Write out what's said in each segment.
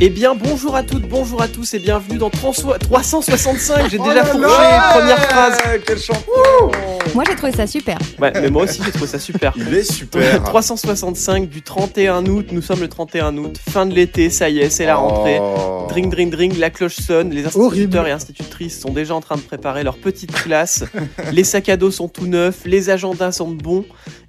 Eh bien, bonjour à toutes, bonjour à tous et bienvenue dans 300 365. J'ai Oh déjà fourché, première phrase. Quel champion Moi j'ai trouvé ça super. Ouais, mais moi aussi j'ai trouvé ça super. Il est super 365 du 31 août, nous sommes le 31 août, fin de l'été, ça y est, c'est la rentrée. Oh. Dring, dring, dring, la cloche sonne, les Horrible. instituteurs et institutrices sont déjà en train de préparer leur petite classe, les sacs à dos sont tout neufs, les agendas sont bons,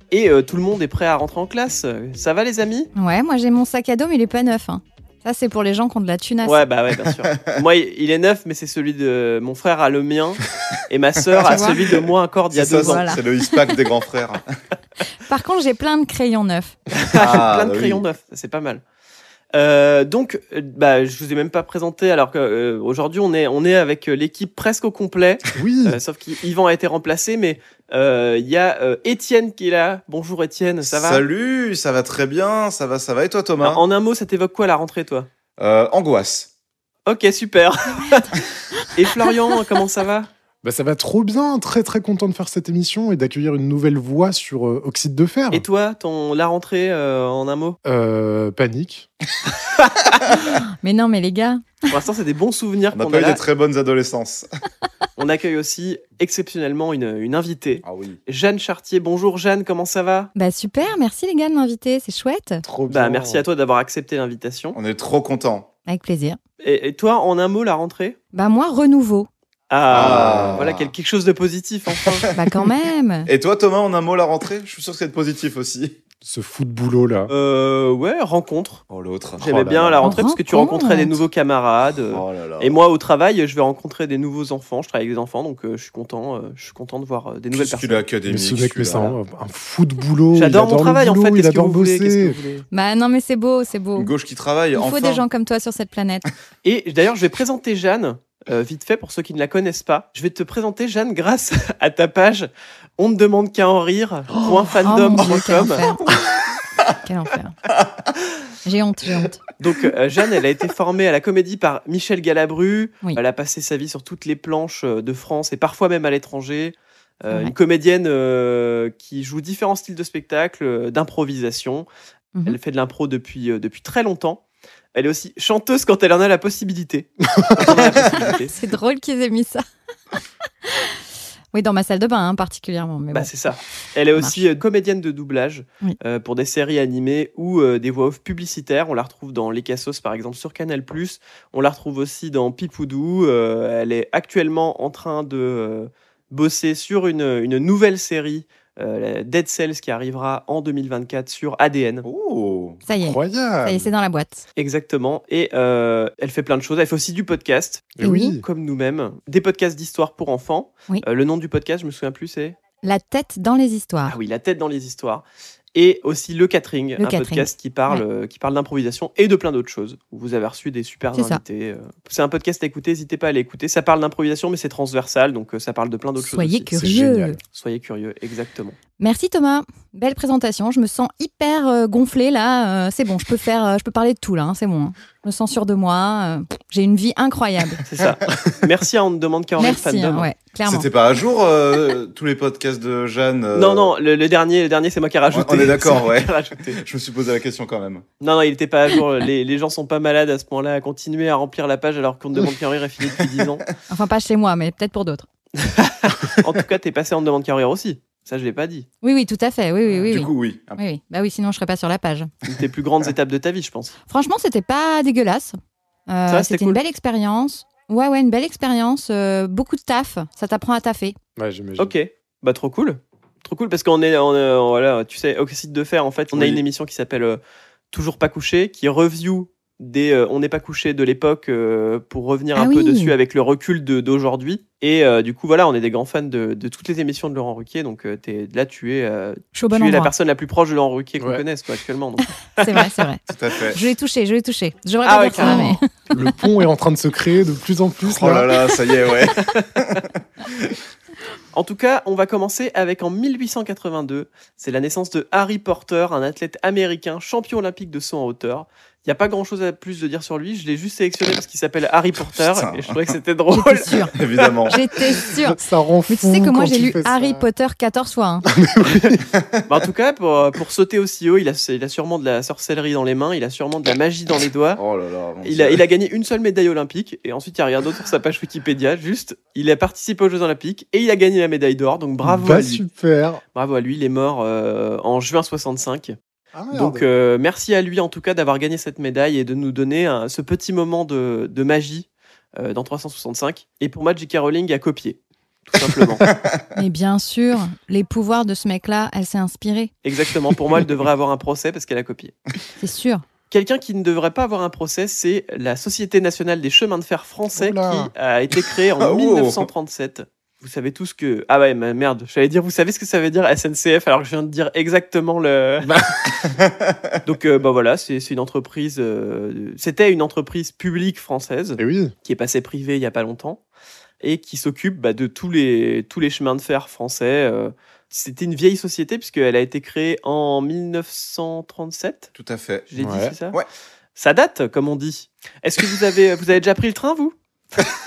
et euh, tout le monde est prêt à rentrer en classe. Ça va les amis? Ouais, moi j'ai mon sac à dos, mais il est pas neuf. hein. Ça, c'est pour les gens qui ont de la tunasse. Ouais, bah ouais, bien sûr. moi, il est neuf, mais c'est celui de... Mon frère a le mien, et ma sœur a celui de moi encore d'il y a ça, deux ans. Voilà. c'est le ISPAC des grands frères. Par contre, j'ai plein de crayons neufs. Ah, plein de bah oui. crayons neufs, c'est pas mal. Euh, donc, euh, bah, je vous ai même pas présenté, alors qu'aujourd'hui on est on est avec euh, l'équipe presque au complet, Oui. euh, sauf qu'Yvan a été remplacé, mais euh, il y a euh, Étienne qui est là. Bonjour Étienne, ça va? Salut, ça va très bien, ça va, ça va. Et toi, Thomas? Alors, En un mot, ça t'évoque quoi la rentrée, toi? Euh, Angoisse. Ok, super. Et Florian, comment ça va? Bah ça va trop bien, très très content de faire cette émission et d'accueillir une nouvelle voix sur euh, Oxyde de fer. Et toi, ton la rentrée euh, en un mot? Euh, panique. Mais non, mais les gars, Pour l'instant, c'est des bons souvenirs On n'a qu'on pas a eu là. des très bonnes adolescences. On accueille aussi exceptionnellement une, une invitée, Ah oui. Jeanne Chartier. Bonjour Jeanne, comment ça va? Bah super, merci les gars de m'inviter, c'est chouette. Trop bien. Bah, merci à toi d'avoir accepté l'invitation. On est trop contents. Avec plaisir. Et, et toi, en un mot, la rentrée? Bah moi, renouveau. Ah, Ah. voilà quel- quelque chose de positif enfin. Bah quand même. Et toi, Thomas, en un mot, la rentrée Je suis sûr que c'est positif aussi. Ce foot boulot là. euh, ouais, rencontre. Oh, l'autre. J'aimais Oh bien là. la rentrée parce que tu rencontrais des nouveaux camarades. euh, Oh là là. Et moi, au travail, je vais rencontrer des nouveaux enfants. Je travaille avec des enfants, donc euh, je suis content. euh, je suis content de voir euh, des nouvelles personnes. académique. Mais ce mec, mais c'est un, un foot boulot. J'adore mon travail en fait. Il Qu'est-ce que adore vous voulez Qu'est-ce que bosser. vous voulez Bah non, mais c'est beau, c'est beau. Une gauche qui travaille, Il faut enfin. des gens comme toi sur cette planète. Et d'ailleurs, je vais présenter Jeanne, euh, vite fait, pour ceux qui ne la connaissent pas. Je vais te présenter Jeanne grâce à ta page on ne demande qu'à en rire. Oh mon Dieu, quel enfer. quel enfer. J'ai honte, j'ai honte. Donc euh, Jeanne, elle a été formée à la comédie par Michel Galabru. Oui. Elle a passé sa vie sur toutes les planches euh, de France et parfois même à l'étranger. Euh, Ouais. Une comédienne qui joue différents styles de spectacle, d'improvisation. Mhm. Elle fait de l'impro depuis, depuis très longtemps. Elle est aussi chanteuse quand elle en a la possibilité. C'est drôle qu'ils aient mis ça. oui, dans ma salle de bain hein, particulièrement. Mais Bah, bon. c'est ça. Elle est Ça aussi euh, comédienne de doublage Oui. euh, pour des séries animées ou euh, des voix off publicitaires. On la retrouve dans Les Cassos, par exemple, sur Canal+. On la retrouve aussi dans Pipoudou. Euh, elle est actuellement en train de euh, bosser sur une, une nouvelle série, euh, la Dead Cells, qui arrivera en 2024 sur ADN. Oh. Ça y est, ça y est, Incroyable. c'est dans la boîte. Exactement. Et euh, elle fait plein de choses. Elle fait aussi du podcast, Et oui. comme nous-mêmes. Des podcasts d'histoire pour enfants. Oui. Euh, le nom du podcast, je me souviens plus, c'est? La tête dans les histoires. Ah oui, la tête dans les histoires. Et aussi Le Catering, Le un Catering. podcast qui parle, qui parle d'improvisation et de plein d'autres choses. Où vous avez reçu des super invités. euh. C'est un podcast à écouter, n'hésitez pas à l'écouter. Ça parle d'improvisation, mais c'est transversal, donc euh, ça parle de plein d'autres choses. Soyez curieux. Soyez curieux, exactement. Merci Thomas, belle présentation. Je me sens hyper euh, gonflée là. Euh, c'est bon, je peux faire, euh, je peux parler de tout là. hein, c'est bon. hein. Je me sens sûre de moi. euh, j'ai une vie incroyable. C'est ça. Merci à On ne demande qu'à en rire Merci. fandom. hein, ouais, clairement. C'était pas à jour euh, tous les podcasts de Jeanne euh, Non, non, le, le dernier, le dernier c'est moi qui ai rajouté. On est d'accord, ouais. Je me suis posé la question quand même. Non, non, il était pas à jour. Les, les gens sont pas malades à ce moment-là à continuer à remplir la page alors qu'on ne demande rire est fini depuis 10 ans. Enfin pas chez moi, mais peut-être pour d'autres. En tout cas, t'es passé en demande rire aussi. Ça, je l'ai pas dit. Oui, oui, tout à fait. Oui, oui, oui. du oui. coup, oui. Oui, oui. Bah oui, sinon je serais pas sur la page. Une tes plus grandes étapes de ta vie, je pense. Franchement, c'était pas dégueulasse. Euh, Ça, c'était une belle expérience. Ouais, ouais, une belle expérience. euh, beaucoup de taf. Ça t'apprend à taffer. Ouais, j'imagine. Ok, bah trop cool. Trop cool parce qu'on est, on est- voilà, tu sais, Oxyde de fer, en fait, on a une émission qui s'appelle euh, Toujours pas couché, qui review des euh, On n'est pas couché de l'époque euh, pour revenir Ah un peu oui. dessus avec le recul de- d'aujourd'hui. Et euh, du coup, voilà, on est des grands fans de, de toutes les émissions de Laurent Ruquier. Donc euh, t'es- là, tu es, euh, bon tu es la personne la plus proche de Laurent Ruquier qu'on Ouais. connaisse quoi, actuellement. donc. C'est vrai, c'est vrai. Tout à fait. Je l'ai touché, je l'ai touché. Je devrais Ah pas ouais, dire ça, mais. Le pont est en train de se créer de plus en plus. Oh là là, ça y est, ouais. En tout cas, on va commencer avec en 1882. C'est la naissance de Harry Porter, un athlète américain champion olympique de saut en hauteur. Il n'y a pas grand chose à plus de dire sur lui. Je l'ai juste sélectionné parce qu'il s'appelle Harry Porter Putain. et je trouvais que c'était drôle. J'étais sûre. Évidemment. J'étais sûre. Ça rend fou. Mais tu sais que moi, j'ai lu ça. Harry Potter 14 fois. hein. Bah, en tout cas, pour, pour sauter aussi haut, il a, il a sûrement de la sorcellerie dans les mains, il a sûrement de la magie dans les doigts. Oh là là. a, il a gagné une seule médaille olympique et ensuite il n'y a rien d'autre sur sa page Wikipédia. Juste, il a participé aux Jeux Olympiques et il a gagné la médaille d'or. Donc bravo Bah, à lui. super. Bravo à lui. Il est mort euh, en juin 65. Ah. Donc euh, merci à lui en tout cas d'avoir gagné cette médaille et de nous donner un- ce petit moment de, de magie euh, dans 365. Et pour moi, J.K. Rowling a copié, tout simplement. Mais bien sûr, les pouvoirs de ce mec-là, elle s'est inspirée. Exactement. Pour moi, elle devrait avoir un procès parce qu'elle a copié. C'est sûr. Quelqu'un qui ne devrait pas avoir un procès, c'est la Société nationale des chemins de fer français Oula. qui a été créée en Ah, oh. 1937. Vous savez tous que... Ah ouais, mais merde, j'allais dire, vous savez ce que ça veut dire SNCF alors que je viens de dire exactement le... Donc euh, bah voilà, c'est une entreprise... euh, C'était une entreprise publique française Et oui. qui est passée privée il y a pas longtemps et qui s'occupe bah, de tous les, tous les chemins de fer français. euh. C'était une vieille société puisqu'elle a été créée en 1937. Tout à fait. J'ai dit, c'est ça Ouais. Ça date, comme on dit. Est-ce que vous avez, vous avez déjà pris le train, vous?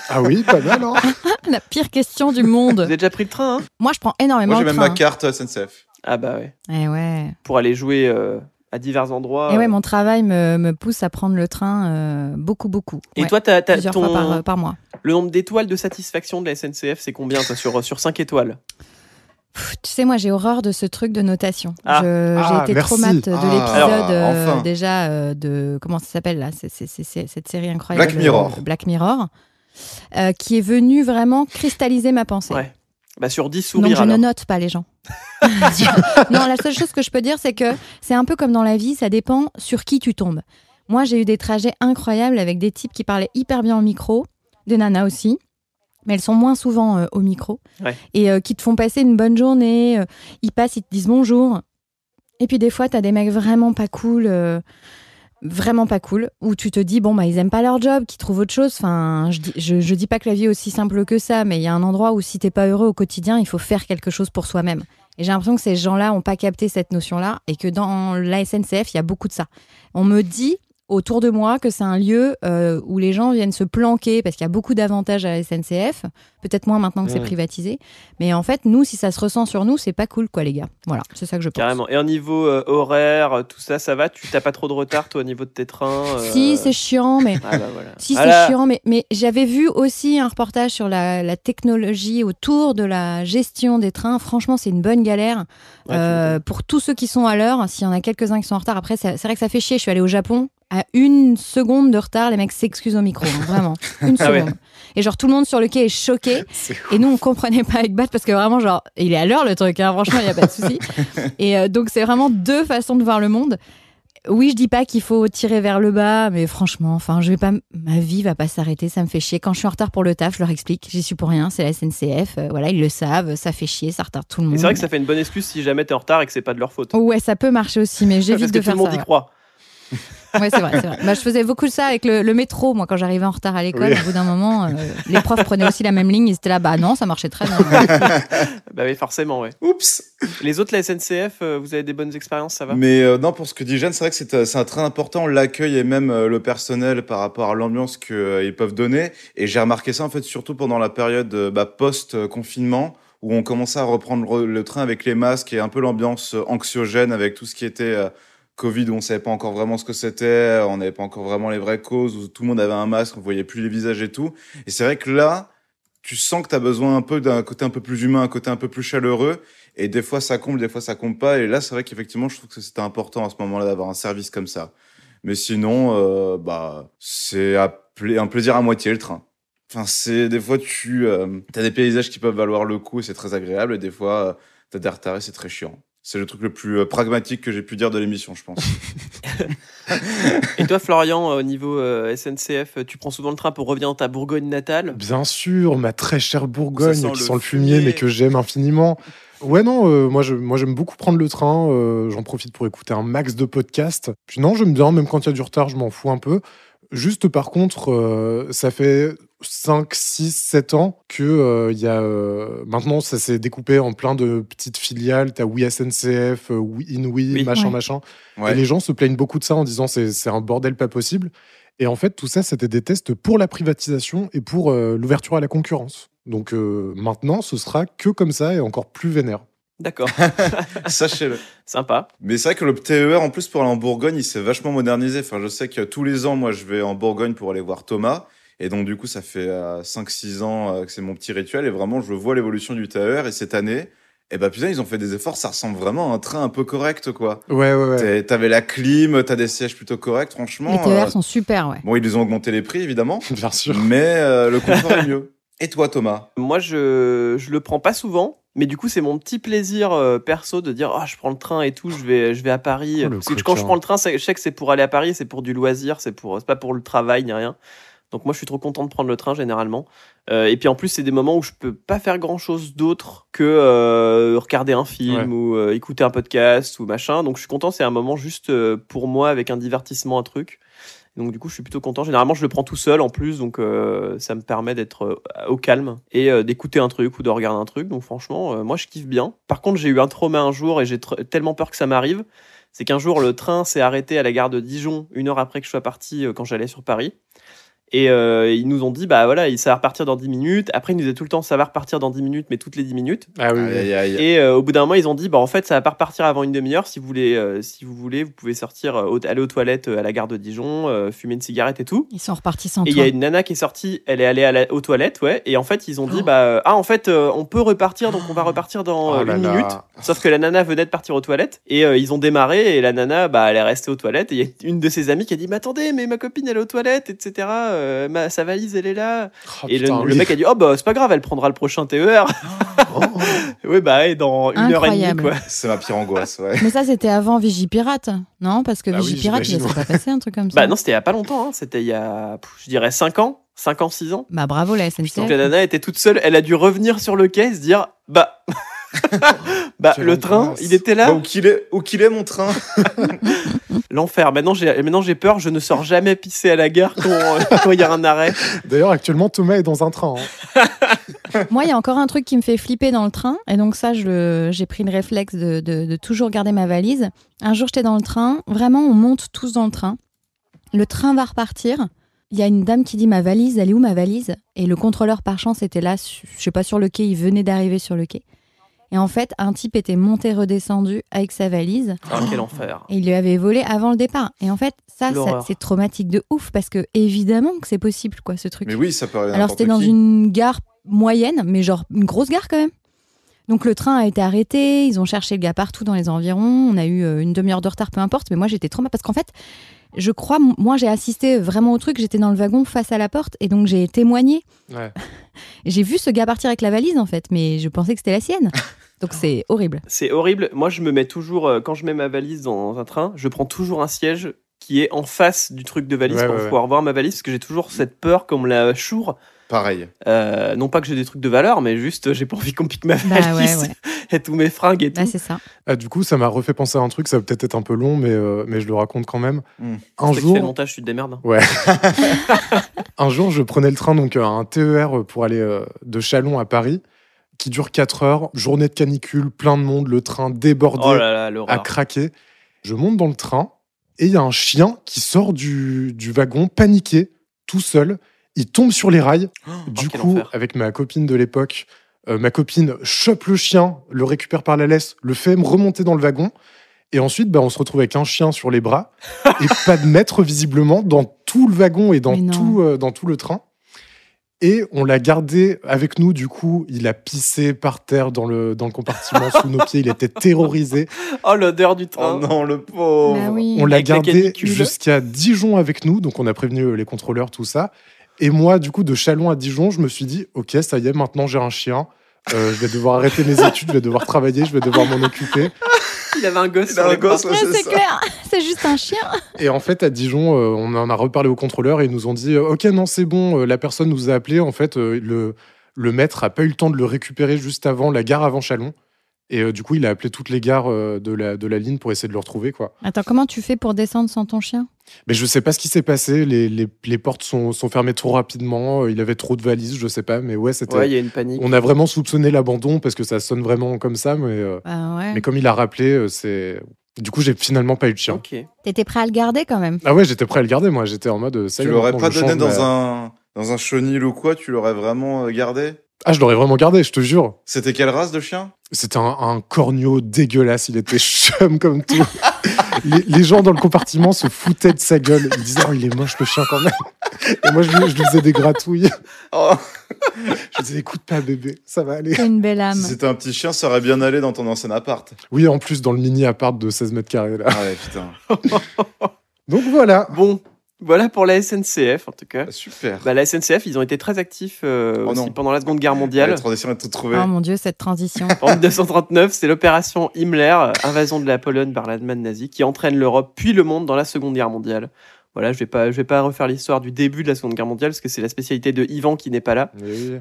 Ah oui, pas mal, hein. La pire question du Vous monde. avez déjà pris le train, hein? Moi, je prends énormément Moi, j'ai le même train. ma carte SNCF. Ah bah ouais. Eh ouais. Pour aller jouer euh, à divers endroits. Et ouais, euh. mon travail me, me pousse à prendre le train euh, beaucoup, beaucoup. Et Ouais, toi, t'as, t'as plusieurs ton... fois par, par mois. le nombre d'étoiles de satisfaction de la SNCF, c'est combien toi, sur, sur 5 étoiles? Pff, tu sais, moi, j'ai horreur de ce truc de notation. Ah. Je- Ah, j'ai été merci. traumate de Ah, l'épisode alors, euh, enfin. déjà euh, de comment ça s'appelle là, c'est, c'est- c'est- c'est- cette série incroyable. Black Mirror. euh, Black Mirror, euh, qui est venue vraiment cristalliser ma pensée. Ouais. Bah sur 10 Donc sourires je alors. ne note pas les gens. non, la seule chose que je peux dire, c'est que c'est un peu comme dans la vie, ça dépend sur qui tu tombes. Moi, j'ai eu des trajets incroyables avec des types qui parlaient hyper bien au micro, des nanas aussi, mais elles sont moins souvent euh, au micro, Ouais. et euh, qui te font passer une bonne journée. ils passent, ils te disent bonjour. Et puis des fois, tu as des mecs vraiment pas cool. Vraiment pas cool, où tu te dis, bon, bah, ils aiment pas leur job, qu'ils trouvent autre chose. Enfin, je dis, je, je dis pas que la vie est aussi simple que ça, mais il y a un endroit où si t'es pas heureux au quotidien, il faut faire quelque chose pour soi-même. Et j'ai l'impression que ces gens-là ont pas capté cette notion-là et que dans la SNCF, il y a beaucoup de ça. On me dit autour de moi que c'est un lieu euh, où les gens viennent se planquer parce qu'il y a beaucoup d'avantages à la SNCF, peut-être moins maintenant que c'est privatisé. Mais en fait, nous, si ça se ressent sur nous, c'est pas cool, quoi, les gars. Voilà, c'est ça que je pense. Carrément. Et au niveau euh, horaire, euh, tout ça, ça va? Tu t'as pas trop de retard, toi, au niveau de tes trains euh, Si, c'est chiant, mais Ah bah voilà. Si, Voilà. c'est chiant, mais, mais j'avais vu aussi un reportage sur la, la technologie autour de la gestion des trains. Franchement, c'est une bonne galère Ouais, pour tous ceux qui sont à l'heure. S'il y en a quelques-uns qui sont en retard, après, c'est vrai que ça fait chier. Je suis allée au Japon. À une seconde de retard, les mecs s'excusent au micro. hein, vraiment. Une Ah ouais. seconde. Et genre, tout le monde sur le quai est choqué. Et nous, on comprenait pas avec Bat parce que vraiment, genre, il est à l'heure le truc, hein, franchement, il n'y a pas de souci. Et euh, donc, c'est vraiment deux façons de voir le monde. Oui, je dis pas qu'il faut tirer vers le bas, mais franchement, enfin, je vais pas, ma vie va pas s'arrêter, ça me fait chier. Quand je suis en retard pour le taf, je leur explique, j'y suis pour rien, c'est la SNCF, euh, voilà, ils le savent, ça fait chier, ça retarde tout le monde. c'est vrai que ça fait une bonne excuse si jamais t'es en retard et que c'est pas de leur faute. Ouais, ça peut marcher aussi, mais j'évite que de tout faire le monde ça. y croit. Ouais, c'est vrai. Bah, je faisais beaucoup ça avec le, le métro, moi, quand j'arrivais en retard à l'école. Oui. Au bout d'un moment, euh, les profs prenaient aussi la même ligne, ils étaient là, bah non, ça marchait très bien. Bah oui, forcément, ouais. Oups Les autres, la SNCF, euh, vous avez des bonnes expériences, ça va? Mais euh, non, pour ce que dit Jeanne, c'est vrai que c'est un très important, l'accueil et même euh, le personnel par rapport à l'ambiance qu'ils peuvent donner. Et j'ai remarqué ça en fait surtout pendant la période euh, bah, post-confinement, où on commençait à reprendre le, train avec les masques et un peu l'ambiance anxiogène avec tout ce qui était euh, Covid, on savait pas encore vraiment ce que c'était, on n'avait pas encore vraiment les vraies causes, où tout le monde avait un masque, on voyait plus les visages et tout. Et c'est vrai que là, tu sens que tu as besoin un peu d'un côté un peu plus humain, un côté un peu plus chaleureux. Et des fois, ça comble, des fois, ça comble pas. Et là, c'est vrai qu'effectivement, je trouve que c'était important à ce moment-là d'avoir un service comme ça. Mais sinon, euh, bah, c'est un plaisir à moitié le train. Enfin, c'est des fois, tu as des paysages qui peuvent valoir le coup et c'est très agréable. Et des fois, tu as des retards et c'est très chiant. C'est le truc le plus euh, pragmatique que j'ai pu dire de l'émission, je pense. Et toi, Florian, euh, au niveau euh, SNCF, tu prends souvent le train pour revenir dans ta Bourgogne natale? Bien sûr, ma très chère Bourgogne, sent qui le sent le fumier, fumier. mais que j'aime infiniment. Ouais, non, euh, moi, je, moi j'aime beaucoup prendre le train. euh, J'en profite pour écouter un max de podcasts. Puis non, j'aime bien, même quand il y a du retard, je m'en fous un peu. Juste par contre, euh, ça fait 5, 6, 7 ans que euh, il y a, euh, maintenant ça s'est découpé en plein de petites filiales. T'as Oui SNCF, euh, Oui Inouï, Oui. machin, Ouais. machin. Ouais. Et les gens se plaignent beaucoup de ça en disant c'est c'est un bordel pas possible. Et en fait, tout ça, c'était des tests pour la privatisation et pour euh, l'ouverture à la concurrence. Donc euh, maintenant, ce sera que comme ça et encore plus vénère. D'accord, Sachez-le. sympa. Mais c'est vrai que le TER, en plus, pour aller en Bourgogne, il s'est vachement modernisé. Enfin, je sais que tous les ans, moi, je vais en Bourgogne pour aller voir Thomas. Et donc, du coup, ça fait 5-6 ans euh, que c'est mon petit rituel. Et vraiment, je vois l'évolution du TER. Et cette année, eh ben, putain, ils ont fait des efforts. Ça ressemble vraiment à un train un peu correct, quoi. Ouais, ouais, ouais. T'avais la clim, t'as des sièges plutôt corrects, franchement. Les TER euh, sont super, ouais. Bon, ils ont augmenté les prix, évidemment. Bien sûr. mais euh, le confort est mieux. Et toi, Thomas? Moi, je, je le prends pas souvent, mais du coup, c'est mon petit plaisir euh, perso de dire Ah, je prends le train et tout, je vais, je vais à Paris. Oh, Parce que quand je prends le train, je sais que c'est pour aller à Paris, c'est pour du loisir, c'est pour, c'est pas pour le travail ni rien. Donc moi, je suis trop content de prendre le train généralement. Euh, et puis en plus, c'est des moments où je peux pas faire grand chose d'autre que euh, regarder un film Ouais. ou euh, écouter un podcast ou machin. Donc je suis content, c'est un moment juste pour moi avec un divertissement, un truc. Donc du coup, je suis plutôt content. Généralement, je le prends tout seul en plus, donc euh, ça me permet d'être euh, au calme et euh, d'écouter un truc ou de regarder un truc. Donc franchement, moi, je kiffe bien. Par contre, j'ai eu un trauma un jour et j'ai tellement peur que ça m'arrive. C'est qu'un jour, le train s'est arrêté à la gare de Dijon une heure après que je sois parti quand j'allais sur Paris. Et euh, ils nous ont dit, bah voilà, il- ça va repartir dans 10 minutes. Après, ils nous disaient tout le temps, ça va repartir dans 10 minutes, mais toutes les 10 minutes. Ah oui, oui. Aïe, aïe, aïe. Et euh, au bout d'un moment, ils ont dit, bah en fait, ça va pas repartir avant une demi-heure. Si vous voulez, euh, si vous voulez, vous pouvez sortir, euh, aller aux toilettes euh, à la gare de Dijon, euh, fumer une cigarette et tout. Ils sont repartis sans Et il y a une nana qui est sortie, elle est allée à la- aux toilettes, ouais. Et en fait, ils ont dit, Oh. bah ah en fait, euh, on peut repartir, donc on va repartir dans Oh là une là. minute. Sauf que la nana venait de partir aux toilettes et euh, ils ont démarré et la nana, bah elle est restée aux toilettes. Et il y a une de ses amies qui a dit, mais attendez, mais ma copine elle est aux toilettes, etc. Euh, ma, sa valise elle est là. Oh, et le, putain, le oui. mec a dit, oh bah c'est pas grave, elle prendra le prochain TER. Oh. oui bah ouais, dans une heure et demie quoi. C'est ma pire angoisse, ouais. Mais ça, c'était avant Vigipirate, non? Parce que Bah oui, Vigipirate, il j'imagine, laissait pas passer un truc comme ça. Bah non, c'était il y a pas longtemps. hein. C'était il y a, je dirais 5 ans, 5 ans, 6 ans. Bah bravo la Donc SNCF. la nana était toute seule, elle a dû revenir sur le quai et se dire bah bah le train, il était Bah, là, où qu'il est, où qu'il est mon train l'enfer. Maintenant j'ai maintenant j'ai peur, je ne sors jamais pisser à la gare quand euh, il y a un arrêt. D'ailleurs, actuellement, Thomas est dans un train. hein. Moi, il y a encore un truc qui me fait flipper dans le train. Et donc, ça, je j'ai pris le réflexe de, de- de toujours garder ma valise. Un jour, j'étais dans le train. Vraiment, on monte tous dans le train. Le train va repartir. Il y a une dame qui dit Ma valise, elle est où ma valise? Et le contrôleur, par chance, était là, je sais pas, sur le quai. Il venait d'arriver sur le quai. Et en fait, un type était monté, redescendu avec sa valise. Ah, quel enfer. Et il lui avait volé avant le départ. Et en fait, ça, c'est traumatique de ouf. Parce que, évidemment, que c'est possible, quoi, ce truc. Mais oui, ça peut arriver Alors c'était dans qui. une gare moyenne, mais genre une grosse gare quand même. Donc le train a été arrêté, ils ont cherché le gars partout dans les environs, on a eu euh, une demi-heure de retard, peu importe, mais moi j'étais trop mal parce qu'en fait, je crois, moi j'ai assisté vraiment au truc, j'étais dans le wagon face à la porte et donc j'ai témoigné. Ouais. J'ai vu ce gars partir avec la valise en fait, mais je pensais que c'était la sienne. Donc c'est horrible. C'est horrible. Moi je me mets toujours euh, quand je mets ma valise dans un train, je prends toujours un siège qui est en face du truc de valise Ouais, pour ouais, pouvoir voir ma valise parce que j'ai toujours cette peur qu'on me la choure. Pareil. Euh, non pas que j'ai des trucs de valeur, mais juste j'ai pas envie qu'on pique ma Bah valise ouais, ouais. et tous mes fringues et tout. Bah, c'est ça. Ah, du coup, ça m'a refait penser à un truc. Ça va peut-être être un peu long, mais, euh, mais je le raconte quand même. Hmm. Un qui fais le jour, montage, tu te démerdes. un jour, je prenais le train, donc euh, un TER pour aller euh, de Chalon à Paris, qui dure 4 heures. Journée de canicule, plein de monde, le train débordé. Oh là là, à craquer. Je monte dans le train et il y a un chien qui sort du, du wagon paniqué, tout seul. Il tombe sur les rails. du Oh, quel coup, avec ma copine de l'époque, euh, ma copine chope le chien, le récupère par la laisse, le fait me remonter dans le wagon. Et ensuite, bah, on se retrouve avec un chien sur les bras et pas de maître visiblement dans tout le wagon et dans, tout, euh, dans tout le train. Et on l'a gardé avec nous, du coup, il a pissé par terre dans le, dans le compartiment sous nos pieds, il était terrorisé. Oh l'odeur du Oh train. non, le pauvre. Bah oui. On l'a gardé jusqu'à Dijon avec nous, donc on a prévenu les contrôleurs, tout ça. Et moi, du coup, de Chalon à Dijon, je me suis dit, ok, ça y est, maintenant j'ai un chien. Euh, je vais devoir arrêter mes études, je vais devoir travailler, je vais devoir m'en occuper. Il avait un gosse Il sur a un gosse, ouais, c'est clair, c'est juste un chien. Et en fait, à Dijon, euh, on en a reparlé aux contrôleurs et ils nous ont dit, euh, ok, non, c'est bon, la personne nous a appelé. En fait, euh, le, le maître a pas eu le temps de le récupérer juste avant la gare avant Chalon. Et euh, du coup, il a appelé toutes les gares euh, de, la, de la ligne pour essayer de le retrouver, quoi. Attends, comment tu fais pour descendre sans ton chien? Mais je sais pas ce qui s'est passé. Les, les, les portes sont, sont fermées trop rapidement. euh, Il avait trop de valises, je sais pas. Mais ouais, c'était. Ouais, il y a une panique. On a vraiment soupçonné l'abandon parce que ça sonne vraiment comme ça. Mais, euh, Bah ouais. mais comme il a rappelé, c'est. Du coup, j'ai finalement pas eu de chien. Ok. T'étais prêt à le garder quand même? Ah ouais, j'étais prêt à le garder, moi. J'étais en mode. Ça Tu l'aurais pas donné change dans ma- un, dans un chenil ou quoi? Tu l'aurais vraiment gardé? Ah, je l'aurais vraiment gardé, je te jure. C'était quelle race de chien? C'était un, un corneau dégueulasse. Il était chum comme tout. les, les gens dans le compartiment se foutaient de sa gueule. Ils disaient, oh, il est moche le chien quand même. Et moi, je lui, je lui faisais des gratouilles. Oh, Je disais, écoute pas, bébé, ça va aller. C'est une belle âme. Si c'était un petit chien, ça aurait bien allé dans ton ancien appart. Oui, en plus, dans le mini appart de 16 mètres carrés, là. Ah ouais, putain. Donc voilà. Bon, voilà pour la SNCF en tout cas. Super. Bah, la SNCF, ils ont été très actifs euh, Oh aussi non. pendant la Seconde Guerre La mondiale. transition est toute trouvée. Oh mon dieu, cette transition. En 1939, c'est l'opération Himmler, invasion de la Pologne par l'Allemagne nazie, qui entraîne l'Europe puis le monde dans la Seconde Guerre mondiale. Voilà, je vais pas, je vais pas refaire l'histoire du début de la Seconde Guerre mondiale parce que c'est la spécialité de Ivan qui n'est pas là.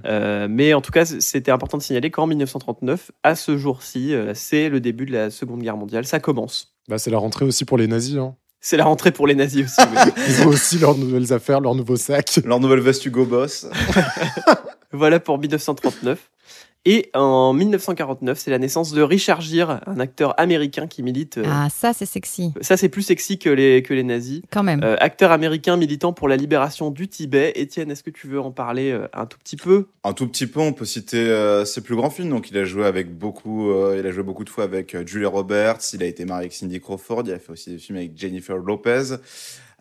Euh, mais en tout cas, c'était important de signaler qu'en 1939, à ce jour-ci, euh, c'est le début de la Seconde Guerre mondiale. Ça commence. Bah, c'est la rentrée aussi pour les nazis. Hein. C'est la rentrée pour les nazis aussi. oui. Ils ont aussi leurs nouvelles affaires, leurs nouveaux sacs. Leur nouvelle veste Hugo Boss. Voilà pour 1939. Et en 1949, c'est la naissance de Richard Gere, un acteur américain qui milite. euh, Ah, ça c'est sexy. Ça, c'est plus sexy que les, que les nazis. Quand même. Euh, acteur américain militant pour la libération du Tibet. Étienne, est-ce que tu veux en parler euh, un tout petit peu? Un tout petit peu, on peut citer euh, ses plus grands films. Donc, il a joué avec beaucoup, euh, il a joué beaucoup de fois avec euh, Julia Roberts. Il a été marié avec Cindy Crawford. Il a fait aussi des films avec Jennifer Lopez.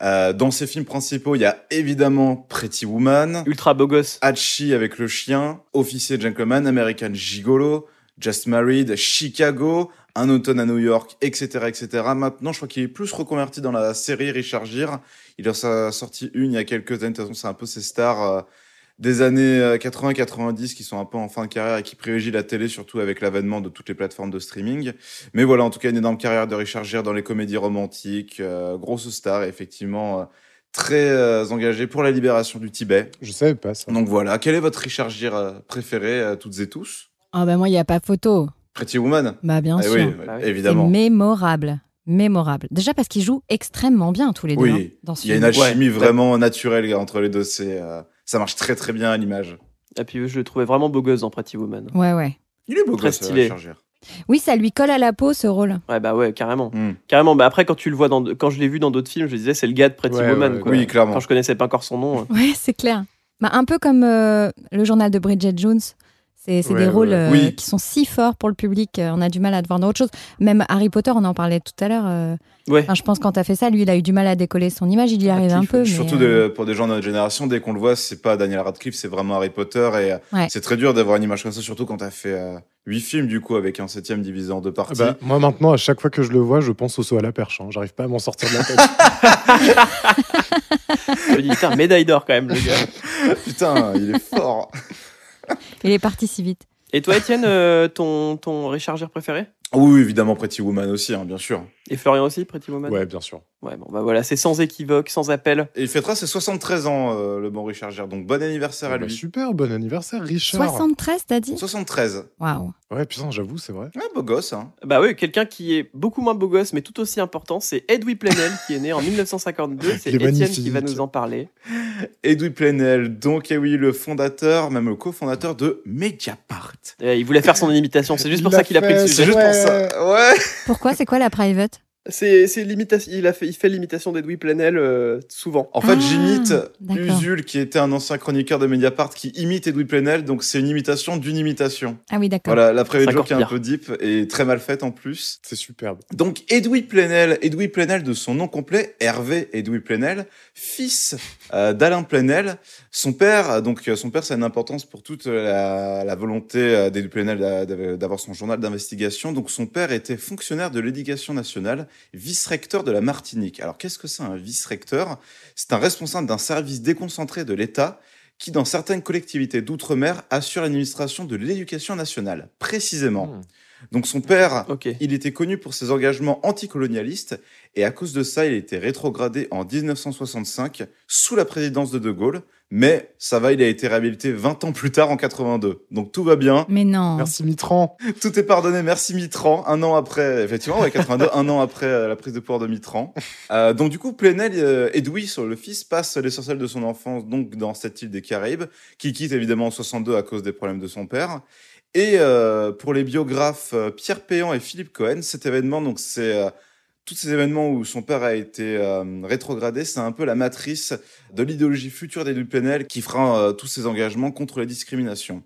Euh, dans ses films principaux, il y a évidemment Pretty Woman, Ultra beau gosse. Hachi avec le chien, Officier Gentleman, American Gigolo, Just Married, Chicago, Un automne à New York, etc., etc. Maintenant, je crois qu'il est plus reconverti dans la série Richard Gere. Il en a sorti une il y a quelques années. De toute façon, c'est un peu ses stars euh, des années 80-90 qui sont un peu en fin de carrière et qui privilégient la télé, surtout avec l'avènement de toutes les plateformes de streaming. Mais voilà, en tout cas, une énorme carrière de Richard Gere dans les comédies romantiques, euh, grosse star, effectivement euh, très euh, engagé pour la libération du Tibet. Je savais pas ça. Donc voilà, quel est votre Richard Gere euh, préféré, euh, toutes et tous? Ah bah moi, il n'y a pas photo. Pretty Woman? Bah bien Eh sûr. oui, Bah oui. Évidemment. mémorable. Mémorable. Déjà parce qu'ils jouent extrêmement bien tous les deux Oui, hein, dans ce Il y a une alchimie Ouais. vraiment naturelle entre les deux. C'est, euh, ça marche très très bien à l'image. Et puis, je le trouvais vraiment beau gosse dans Pretty Woman. Ouais, ouais. Il est beau Très gosse, euh, stylé. Oui, ça lui colle à la peau ce rôle. Ouais, bah ouais, carrément. Hmm. Carrément. Bah après, quand tu le vois dans, quand je l'ai vu dans d'autres films, je disais, c'est le gars de Pretty Ouais, Woman. ouais, quoi. Oui, clairement. Quand je connaissais pas encore son nom. euh. Ouais, c'est clair. Bah, un peu comme euh, le journal de Bridget Jones. C'est Ouais, des rôles ouais. euh, Oui. qui sont si forts pour le public. euh, On a du mal à te voir dans autre chose. Même Harry Potter, on en parlait tout à l'heure. euh, Ouais. enfin, je pense quand t'as fait ça, lui, il a eu du mal à décoller son image. Il y arrive un peu. Mais, Surtout euh, de- pour des gens de notre génération, dès qu'on le voit, c'est pas Daniel Radcliffe, c'est vraiment Harry Potter. Et Ouais. c'est très dur d'avoir une image comme ça, surtout quand t'as fait euh, huit films, du coup, avec un septième divisé en deux parties. Bah, moi maintenant, à chaque fois que je le vois, je pense au saut à la perche. hein. J'arrive pas à m'en sortir de la tête. Je me dis, putain, médaille d'or quand même, le gars. Putain, il est fort. Il est parti si vite. Et toi, Étienne, euh, ton, ton Richard Gere préféré Oui, évidemment, Pretty Woman aussi, hein, bien sûr. Et Florian aussi, Pretty Woman ouais, bien sûr. Ouais, bon, bah voilà, c'est sans équivoque, sans appel. Et il fêtera ses 73 ans, euh, le bon Richard Gere. Donc bon anniversaire à Bah, lui. super, bon anniversaire, Richard. 73, t'as dit? 73. Waouh. Ouais, putain, j'avoue, c'est vrai. Ah, beau gosse, hein. Bah oui, quelqu'un qui est beaucoup moins beau gosse, mais tout aussi important, c'est Edoui Plenel, qui est né en 1952. C'est Étienne qui va nous en parler. Edoui Plenel, donc, eh oui, le fondateur, même le cofondateur de Mediapart. Et il voulait faire son imitation, c'est juste pour ça qu'il a pris le sujet. C'est juste Ouais. pour ça. Ouais. Pourquoi? C'est quoi la private? C'est c'est l'imitation, il, a fait, il fait l'imitation d'Edoui Plenel euh, souvent. En fait, Ah, j'imite d'accord. Usul, qui était un ancien chroniqueur de Mediapart, qui imite Edoui Plenel. Donc, c'est une imitation d'une imitation. Ah oui, d'accord. Voilà, la private C'est joke est un peu deep et très mal faite en plus. C'est superbe. Donc, Edoui Plenel, Edoui Plenel de son nom complet, Hervé Edoui Plenel, fils euh, d'Alain Plenel. Son père, donc son père, ça a une importance pour toute la, la volonté euh, d'Edoui Plenel d'a- d'a- d'avoir son journal d'investigation. Donc, son père était fonctionnaire de l'éducation nationale, vice-recteur de la Martinique. Alors, qu'est-ce que c'est un vice-recteur? C'est un responsable d'un service déconcentré de l'État qui, dans certaines collectivités d'outre-mer, assure l'administration de l'éducation nationale, précisément. Hmm. Donc, son père il était connu pour ses engagements anticolonialistes et à cause de ça, il a été rétrogradé en 1965 sous la présidence de De Gaulle Mais ça va, il a été réhabilité 20 ans plus tard en 82. Donc tout va bien. Mais non. Merci Mitran. Tout est pardonné. Merci Mitran. Un an après, effectivement, ouais, 82, un an après euh, la prise de pouvoir de Mitran. Euh, donc du coup, Plenel, euh, Edoui, sur le fils, passe l'essentiel de son enfance donc dans cette île des Caraïbes, qui quitte évidemment en 62 à cause des problèmes de son père. Et euh, pour les biographes euh, Pierre Péan et Philippe Cohen, cet événement, donc c'est euh, tous ces événements où son père a été euh, rétrogradé, c'est un peu la matrice de l'idéologie future d'Edoui Plenel qui fera euh, tous ses engagements contre la discrimination.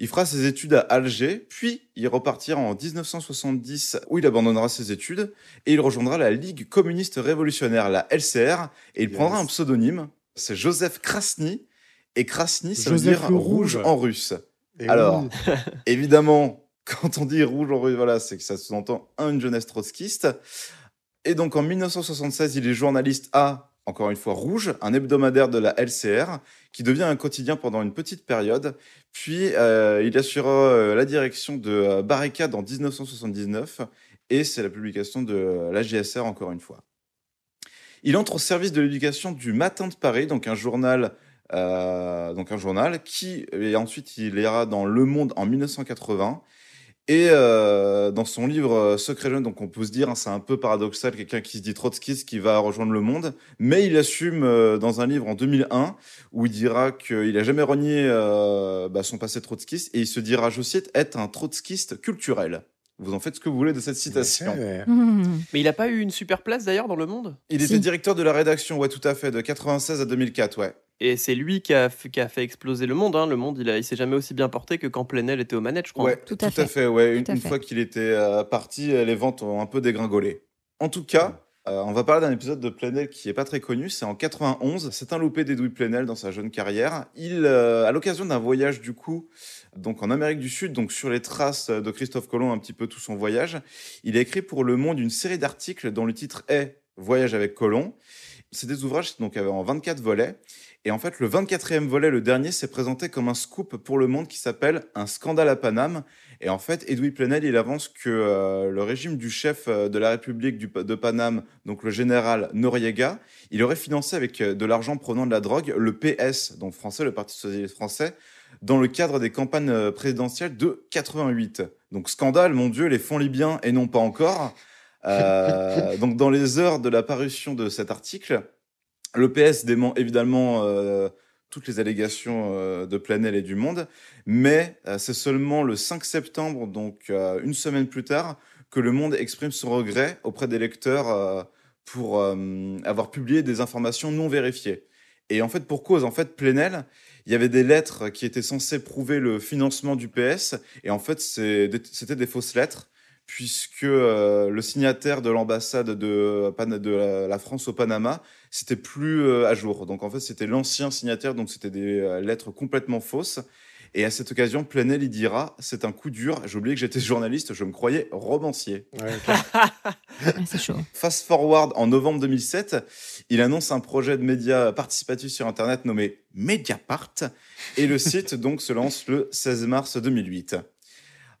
Il fera ses études à Alger, puis il repartira en 1970 où il abandonnera ses études et il rejoindra la Ligue communiste révolutionnaire, la LCR, et il Yes. prendra un pseudonyme, c'est Joseph Krasny, et Krasny, ça Joseph veut dire rouge. Rouge. en russe. Et Alors, oui. Évidemment, quand on dit rouge en voilà, c'est que ça sous-entend une jeunesse trotskiste. Et donc en 1976, il est journaliste à, encore une fois, Rouge, un hebdomadaire de la LCR, qui devient un quotidien pendant une petite période. Puis euh, il assura euh, la direction de euh, Barricade en 1979, et c'est la publication de la JSR encore une fois. Il entre au service de l'éducation du Matin de Paris, donc un journal, donc un journal qui, et ensuite il ira dans Le Monde en 1980. Et euh, dans son livre euh, Secret jeune, donc on peut se dire, hein, c'est un peu paradoxal, quelqu'un qui se dit trotskiste qui va rejoindre le monde, mais il assume euh, dans un livre en 2001 où il dira qu'il a jamais renié euh, bah, son passé trotskiste et il se dira, je cite, être un trotskiste culturel. Vous en faites ce que vous voulez de cette citation. Ouais. Mais il a pas eu une super place d'ailleurs dans le monde? Il Si. était directeur de la rédaction, ouais, tout à fait, de 96 à 2004, ouais. Et c'est lui qui a, fait, qui a fait exploser le monde. hein. Le monde, il, a- il s'est jamais aussi bien porté que quand Plenel était aux manettes, je crois. Ouais, Tout à fait. ouais. Une, Tout à une fait. fois qu'il était euh, parti, euh, les ventes ont un peu dégringolé. En tout cas, euh, on va parler d'un épisode de Plenel qui est pas très connu. C'est en 91. C'est un loupé d'Edoui Plenel dans sa jeune carrière. Il, euh, à l'occasion d'un voyage du coup, donc en Amérique du Sud, donc sur les traces de Christophe Colomb, un petit peu tout son voyage, il a écrit pour Le Monde une série d'articles dont le titre est Voyage avec Colomb. C'est des ouvrages donc en 24 volets. Et en fait, le 24e volet, le dernier, s'est présenté comme un scoop pour le monde qui s'appelle Un scandale à Paname. Et en fait, Edoui Plenel, il avance que euh, le régime du chef euh, de la République du, de Paname, donc le général Noriega, il aurait financé avec euh, de l'argent provenant de la drogue le PS, donc français, le Parti socialiste français, dans le cadre des campagnes présidentielles de 88. Donc scandale, mon Dieu, les fonds libyens et non pas encore. Euh, donc dans les heures de la parution de cet article, le PS dément évidemment euh, toutes les allégations euh, de Planel et du Monde, mais euh, c'est seulement le 5 septembre, donc une semaine plus tard, que Le Monde exprime son regret auprès des lecteurs pour avoir publié des informations non vérifiées. Et en fait, pour cause, en fait, Plenel, il y avait des lettres qui étaient censées prouver le financement du PS, et en fait, c'était des fausses lettres, puisque euh, le signataire de l'ambassade de, Pan- de la- la France au Panama, c'était plus euh, à jour. Donc en fait, c'était l'ancien signataire, donc c'était des euh, lettres complètement fausses. Et à cette occasion, Plenel, il dira, c'est un coup dur, j'ai oublié que j'étais journaliste, je me croyais romancier. Ouais, ok. C'est chaud. Fast forward en novembre 2007, il annonce un projet de média participatif sur Internet nommé Mediapart et le site donc se lance le 16 mars 2008.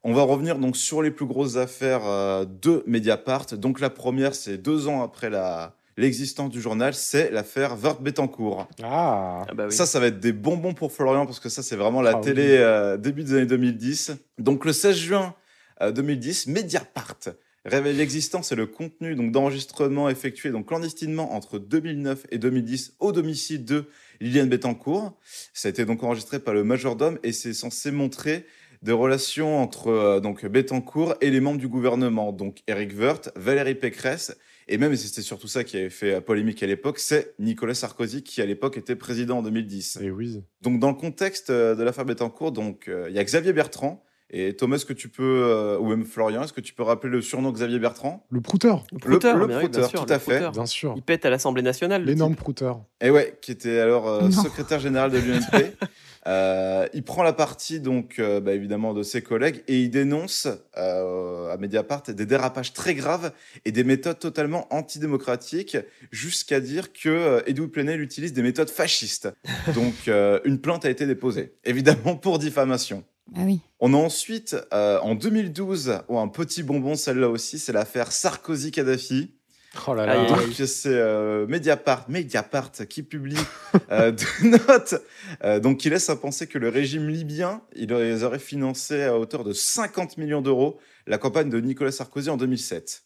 On va revenir donc sur les plus grosses affaires euh, de Mediapart. Donc la première, c'est deux ans après la l'existence du journal, c'est l'affaire Vert Bettencourt. Ah, Ah bah oui. Ça, ça va être des bonbons pour Florian parce que ça, c'est vraiment la Ah télé oui. euh, début des années 2010. Donc, le 16 juin euh, 2010, Mediapart révèle l'existence et le contenu donc d'enregistrements effectués donc clandestinement entre 2009 et 2010 au domicile de Liliane Bettencourt. Ça a été donc enregistré par le majordome et c'est censé montrer des relations entre euh, donc Bettencourt et les membres du gouvernement, donc Eric Woerth, Valérie Pécresse et même, et c'était surtout ça qui avait fait euh, polémique à l'époque, c'est Nicolas Sarkozy qui à l'époque était président en 2010. et oui. Donc dans le contexte euh, de l'affaire Bettencourt, donc euh, il y a Xavier Bertrand et Thomas, est-ce que tu peux euh, ou même Florian, est-ce que tu peux rappeler le surnom Xavier Bertrand? Le prouteur, Le prouteur, le oui, prouteur, sûr, tout à le fait. prouteur. bien sûr. Il pète à l'Assemblée nationale. le L'énorme prouteur. Et ouais, qui était alors euh, secrétaire général de l'UMP. Euh, il prend la partie donc euh, bah, évidemment de ses collègues et il dénonce euh, à Mediapart des dérapages très graves et des méthodes totalement antidémocratiques jusqu'à dire que Edoui Plenel utilise des méthodes fascistes. Donc une plainte a été déposée, évidemment pour diffamation. Ah oui. On a ensuite, en 2012, oh, un petit bonbon, celle-là aussi, c'est l'affaire Sarkozy-Kadhafi. Oh là là. Aïe, aïe, aïe. Donc c'est euh, Mediapart, Mediapart qui publie euh, des notes, euh, donc qui laisse à penser que le régime libyen, il les aurait financé à hauteur de 50 millions d'euros la campagne de Nicolas Sarkozy en 2007.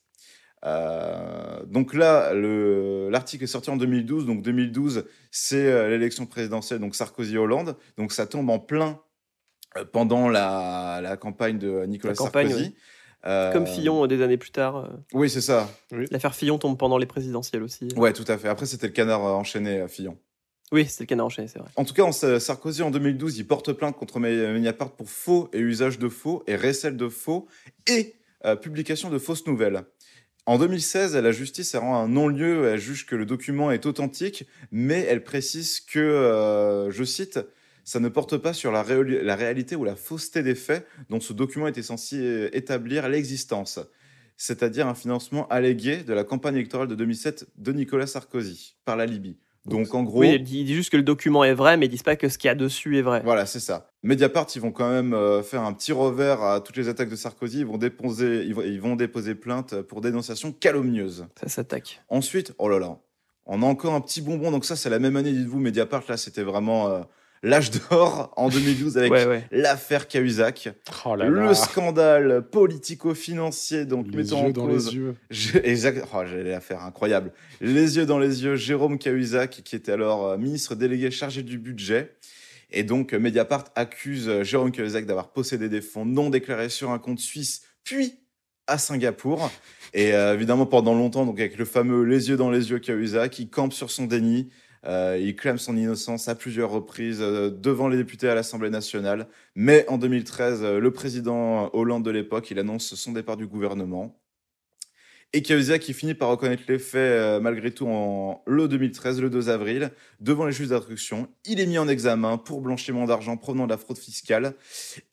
Euh, donc là, le- l'article est sorti en 2012. Donc 2012, c'est euh, l'élection présidentielle, donc Sarkozy-Hollande. Donc ça tombe en plein euh, pendant la, la campagne de Nicolas La campagne, Sarkozy. oui. Euh, Comme Fillon euh, des années plus tard. euh, Oui, c'est ça. L'affaire Fillon tombe pendant les présidentielles aussi. Ouais, tout à fait. Après, c'était le canard euh, enchaîné, euh, Fillon. Oui, c'était le canard enchaîné, c'est vrai. En tout cas, en- Sarkozy, en 2012, il porte plainte contre Me- Mediapart pour faux et usage de faux et récel de faux et euh, publication de fausses nouvelles. En 2016, la justice rend un non-lieu, elle juge que le document est authentique, mais elle précise que, euh, je cite, ça ne porte pas sur la, réalité ou la fausseté des faits dont ce document était censé euh, établir l'existence, c'est-à-dire un financement allégué de la campagne électorale de 2007 de Nicolas Sarkozy par la Libye. Donc en gros, Oui, il dit, juste que le document est vrai, mais ils disent pas que ce qu'il y a dessus est vrai. voilà, c'est ça. Mediapart, ils vont quand même euh, faire un petit revers à toutes les attaques de Sarkozy. Ils vont déposer, ils vont, ils vont déposer plainte pour dénonciation calomnieuse. Ça s'attaque. Ensuite, oh là là, on a encore un petit bonbon. Donc ça, c'est la même année, dites-vous. Mediapart, là, c'était vraiment euh, l'âge d'or en 2012 avec Ouais, ouais. l'affaire Cahuzac, Oh là le là. scandale politico-financier, donc Les mettant en yeux dans cause les yeux. exact. Oh, j'allais la faire incroyable. Les yeux dans les yeux, Jérôme Cahuzac, qui était alors euh, ministre délégué chargé du budget. Et donc, euh, Mediapart accuse euh, Jérôme Cahuzac d'avoir possédé des fonds non déclarés sur un compte suisse, puis à Singapour. Et euh, évidemment, pendant longtemps, donc avec le fameux les yeux dans les yeux Cahuzac, il campe sur son déni. Euh, il clame son innocence à plusieurs reprises euh, devant les députés à l'Assemblée nationale. Mais en 2013, euh, le président Hollande de l'époque, il annonce son départ du gouvernement. Et Cahuzac qui finit par reconnaître les faits malgré tout en le 2013, le 2 avril, devant les juges d'instruction. Il est mis en examen pour blanchiment d'argent provenant de la fraude fiscale.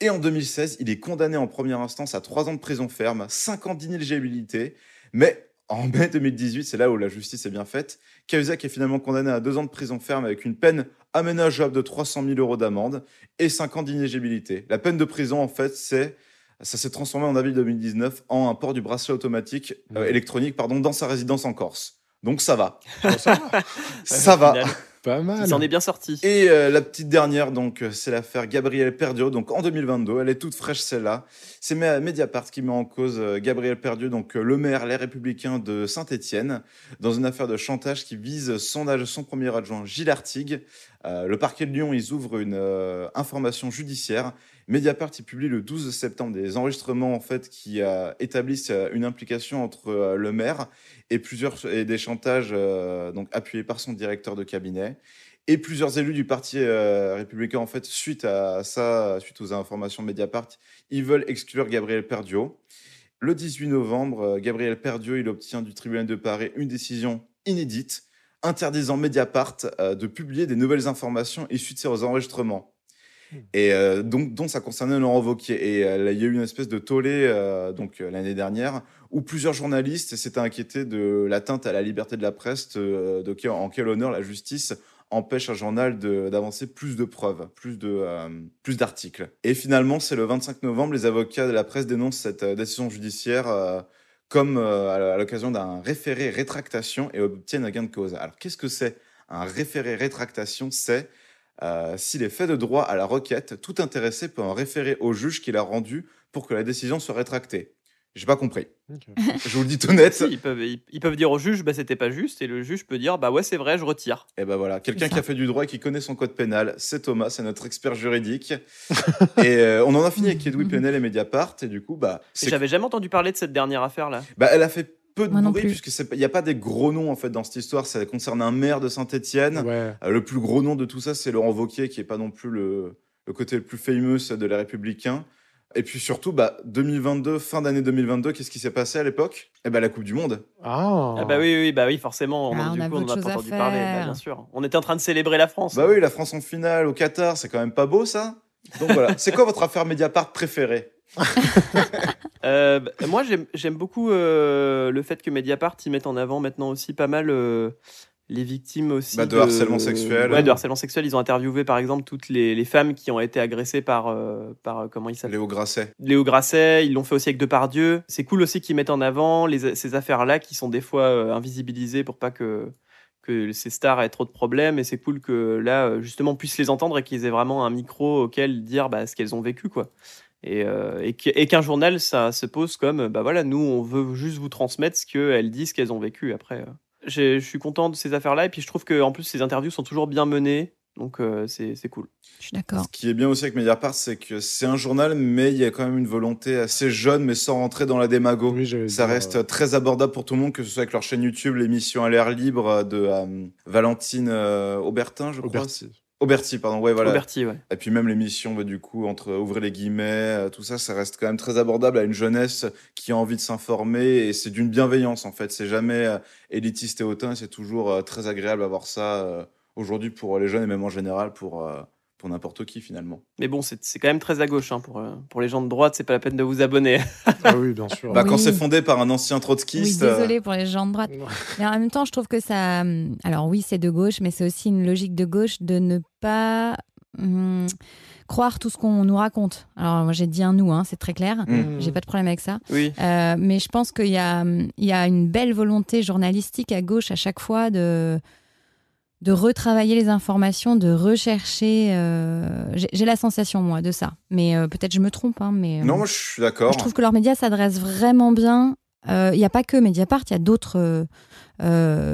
Et en 2016, il est condamné en première instance à 3 ans de prison ferme, 5 ans d'inéligibilité. Mais en mai 2018, c'est là où la justice est bien faite, Cahuzac est finalement condamné à 2 ans de prison ferme avec une peine aménageable de 300 000 euros d'amende et 5 ans d'inéligibilité. La peine de prison, en fait, c'est ça s'est transformé en avril 2019 en un port du bracelet automatique euh, électronique pardon, dans sa résidence en Corse. Donc ça va. Ça va. ça Au va. Pas mal. Il s'en est bien sorti. Et euh, la petite dernière, donc, euh, c'est l'affaire Gabriel Perdio. Donc, en 2022, elle est toute fraîche, celle-là. C'est Me- Mediapart qui met en cause euh, Gabriel Perdio, donc le maire, les Républicains de Saint-Étienne, dans une affaire de chantage qui vise son, premier adjoint, Gilles Artigue. Euh, le parquet de Lyon, ils ouvrent une euh, information judiciaire. Mediapart, il publie le 12 septembre des enregistrements en fait qui euh, établissent euh, une implication entre euh, le maire et plusieurs et des chantages appuyés par son directeur de cabinet. Et plusieurs élus du parti républicain en fait suite à ça suite aux informations Mediapart ils veulent exclure Gabriel Perdio le 18 novembre Gabriel Perdio il obtient du tribunal de Paris une décision inédite interdisant Mediapart de publier des nouvelles informations issues de ces enregistrements et euh, donc dont ça concernait Laurent Wauquiez et euh, il y a eu une espèce de tollé euh, donc l'année dernière où plusieurs journalistes s'étaient inquiétés de l'atteinte à la liberté de la presse, de en quel honneur la justice empêche un journal d'avancer plus de preuves, plus plus d'articles. Et finalement, c'est le 25 novembre, les avocats de la presse dénoncent cette décision judiciaire comme à l'occasion d'un référé rétractation et obtiennent un gain de cause. Alors, qu'est-ce que c'est? Un référé rétractation C'est euh, si les faits de droit à la requête, tout intéressé peut en référer au juge qui l'a rendu pour que la décision soit rétractée. J'ai pas compris. Je vous le dis tout net. Si, ils, peuvent, ils, ils peuvent dire au juge, bah, c'était pas juste, et le juge peut dire, bah ouais, c'est vrai, je retire. Et ben voilà, quelqu'un qui a fait du droit et qui connaît son code pénal, c'est Thomas, c'est notre expert juridique. et euh, on en a fini avec Edoui Plenel et Mediapart, et du coup, bah, J'avais jamais entendu parler de cette dernière affaire-là. bah, elle a fait peu de bruit, puisque il n'y a pas des gros noms en fait dans cette histoire, ça concerne un maire de Saint-Etienne. Ouais. Euh, le plus gros nom de tout ça, c'est Laurent Wauquiez, qui est pas non plus le, le côté le plus fameux de les Républicains. Et puis surtout, bah, 2022, fin d'année 2022, qu'est-ce qui s'est passé à l'époque? Eh ben la Coupe du Monde. Ah. Ah bah oui, oui, bah oui, forcément, on, Ah, en- on du a coup, on d'autres en a choses pas entendu parler, bah, bien sûr. On était en train de célébrer la France. Bah oui, la France en finale au Qatar, c'est quand même pas beau ça? Donc voilà, c'est quoi votre affaire Mediapart préférée? Euh, moi, j'aime beaucoup euh, le fait que Mediapart y mette en avant maintenant aussi pas mal euh, les victimes aussi. Bah, de harcèlement sexuel. Ouais, de harcèlement sexuel. Ils ont interviewé par exemple toutes les, les femmes qui ont été agressées par, par comment il s'appelle? Léo Grasset. Léo Grasset, ils l'ont fait aussi avec Depardieu. C'est cool aussi qu'ils mettent en avant les, ces affaires-là qui sont des fois invisibilisées pour pas que, que ces stars aient trop de problèmes. Et c'est cool que là, justement, on puisse les entendre et qu'ils aient vraiment un micro auquel dire bah, ce qu'elles ont vécu, quoi. Et, euh, et qu'- et qu'un journal, ça se pose comme, bah voilà, nous, on veut juste vous transmettre ce qu'elles disent qu'elles ont vécu. Après, euh, je suis content de ces affaires-là. Et puis, je trouve que en plus, ces interviews sont toujours bien menées. Donc, euh, c'est c'est cool. Je suis d'accord. Ce qui est bien aussi avec Mediapart, c'est que c'est un journal, mais il y a quand même une volonté assez jeune, mais sans rentrer dans la démago. Oui, Ça dire, reste euh, très abordable pour tout le monde, que ce soit avec leur chaîne YouTube, l'émission à l'air libre de euh, Valentine euh, Aubertin, je crois. Auberti. Pardon, ouais, voilà. Auberti, ouais. Et puis même l'émission, bah, du coup, entre ouvrir les guillemets, euh, tout ça, ça reste quand même très abordable à une jeunesse qui a envie de s'informer et c'est d'une bienveillance en fait. C'est jamais euh, élitiste et hautain, c'est toujours euh, très agréable d'avoir ça euh, aujourd'hui pour les jeunes et même en général pour, euh, pour n'importe qui finalement. Mais bon, c'est c'est quand même très à gauche. hein, pour, euh, pour les gens de droite, c'est pas la peine de vous abonner. Ah oui, bien sûr. Bah, Quand Oui. c'est fondé par un ancien Oui, trotskiste, euh, désolé pour les gens de droite. Mais en même temps, je trouve que ça. hum, Alors oui, c'est de gauche, mais c'est aussi une logique de gauche de ne pas hum, croire tout ce qu'on nous raconte. Alors moi, j'ai dit un nous, hein, c'est très clair. Mm. J'ai pas de problème avec ça. Oui. Euh, mais je pense qu'il y a, hum, il y a une belle volonté journalistique à gauche à chaque fois de, de retravailler les informations, de rechercher. euh, J'ai la sensation, moi, de ça. Mais euh, peut-être je me trompe. hein, mais, euh, non, je suis d'accord. je trouve que leurs médias s'adressent vraiment bien. Il n'y a pas que Mediapart, il y a d'autres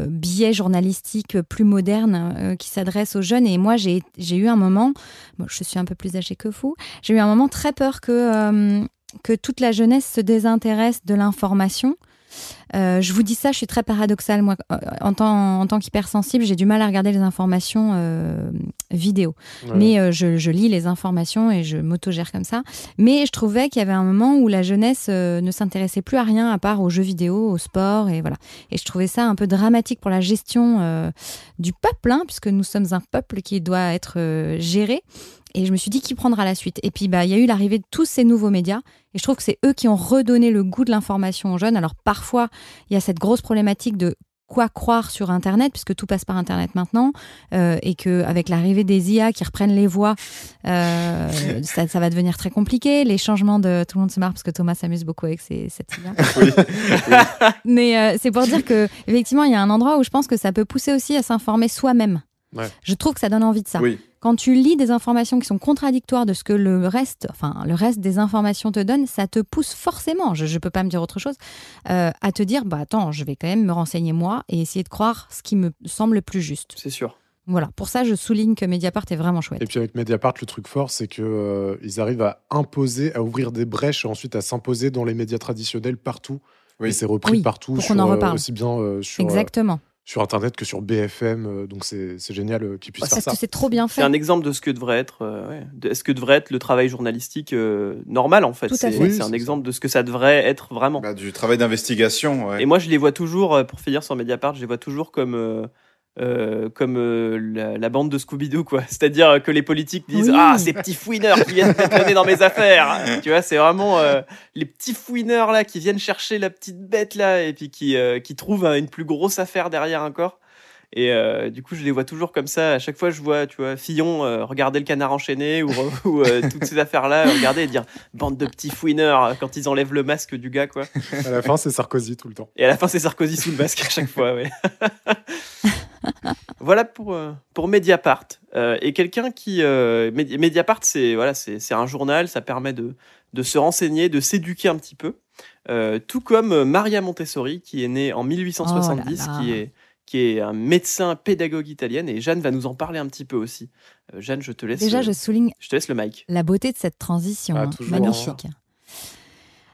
biais journalistiques plus modernes qui s'adressent aux jeunes. Et moi, j'ai eu un moment, bon, je suis un peu plus âgée que vous, j'ai eu un moment très peur que, que toute la jeunesse se désintéresse de l'information. Euh, je vous dis ça, je suis très paradoxale. Moi, euh, en tant, en tant qu'hypersensible, j'ai du mal à regarder les informations euh, vidéo. Ouais. Mais euh, je, je lis les informations et je m'autogère comme ça. Mais je trouvais qu'il y avait un moment où la jeunesse ne s'intéressait plus à rien à part aux jeux vidéo, au sport et voilà. Et je trouvais ça un peu dramatique pour la gestion du peuple, hein, puisque nous sommes un peuple qui doit être géré. Et je me suis dit qui prendra la suite? Et puis bah il y a eu l'arrivée de tous ces nouveaux médias. Et je trouve que c'est eux qui ont redonné le goût de l'information aux jeunes. Alors parfois il y a cette grosse problématique de quoi croire sur Internet, puisque tout passe par Internet maintenant, euh, et que avec l'arrivée des IA qui reprennent les voix, euh, ça, ça va devenir très compliqué. Les changements de tout le monde se marre parce que Thomas s'amuse beaucoup avec ses, cette IA. Oui. Mais euh, c'est pour dire que effectivement, il y a un endroit où je pense que ça peut pousser aussi à s'informer soi-même. Ouais. Je trouve que ça donne envie de ça. Oui. Quand tu lis des informations qui sont contradictoires de ce que le reste, enfin le reste des informations te donne, ça te pousse forcément, je ne peux pas me dire autre chose, euh, à te dire bah attends, je vais quand même me renseigner moi et essayer de croire ce qui me semble le plus juste. C'est sûr. Voilà, pour ça je souligne que Mediapart est vraiment chouette. Et puis avec Mediapart, le truc fort, c'est que euh, ils arrivent à imposer, à ouvrir des brèches et ensuite à s'imposer dans les médias traditionnels partout. Oui. Et c'est repris Oui, partout, pour sur, qu'on en euh, reparle. aussi bien euh, sur, euh, Exactement. Sur Internet que sur BFM. euh, donc c'est c'est génial euh, qu'ils puissent faire Parce ça. que c'est trop bien C'est fait. un exemple de ce que devrait être, euh, ouais, de ce que devrait être le travail journalistique euh, normal en fait? Tout à C'est. Oui, c'est c'est un exemple de ce que ça devrait être vraiment. Bah, du travail d'investigation. ouais. Et moi, je les vois toujours, euh, pour finir sur Mediapart, je les vois toujours comme, euh, comme euh, la, la bande de Scooby-Doo, quoi. C'est-à-dire que les politiques disent Oui. Ah, ces petits fouineurs qui viennent nez dans mes affaires. tu vois, c'est vraiment euh, les petits fouineurs là qui viennent chercher la petite bête là et puis qui, qui trouvent euh, une plus grosse affaire derrière un corps. Et du coup, je les vois toujours comme ça. À chaque fois, je vois, tu vois, Fillon regarder le canard enchaîné ou, ou, toutes ces affaires-là, regarder et dire bande de petits fouineurs quand ils enlèvent le masque du gars, quoi. À la fin, c'est Sarkozy tout le temps. Et à la fin, c'est Sarkozy sous le masque à chaque fois, ouais. Voilà pour, euh, pour Mediapart. Euh, et quelqu'un qui. euh, Medi- Mediapart, c'est voilà, c'est c'est un journal, ça permet de, de se renseigner, de s'éduquer un petit peu. Euh, tout comme Maria Montessori, qui est née en 1870, Oh là là. qui, est, qui est un médecin pédagogue italienne. Et Jeanne va nous en parler un petit peu aussi. Euh, Jeanne, je te laisse, Déjà, je souligne je te laisse le mic. la beauté de cette transition. Ah, hein. Magnifique.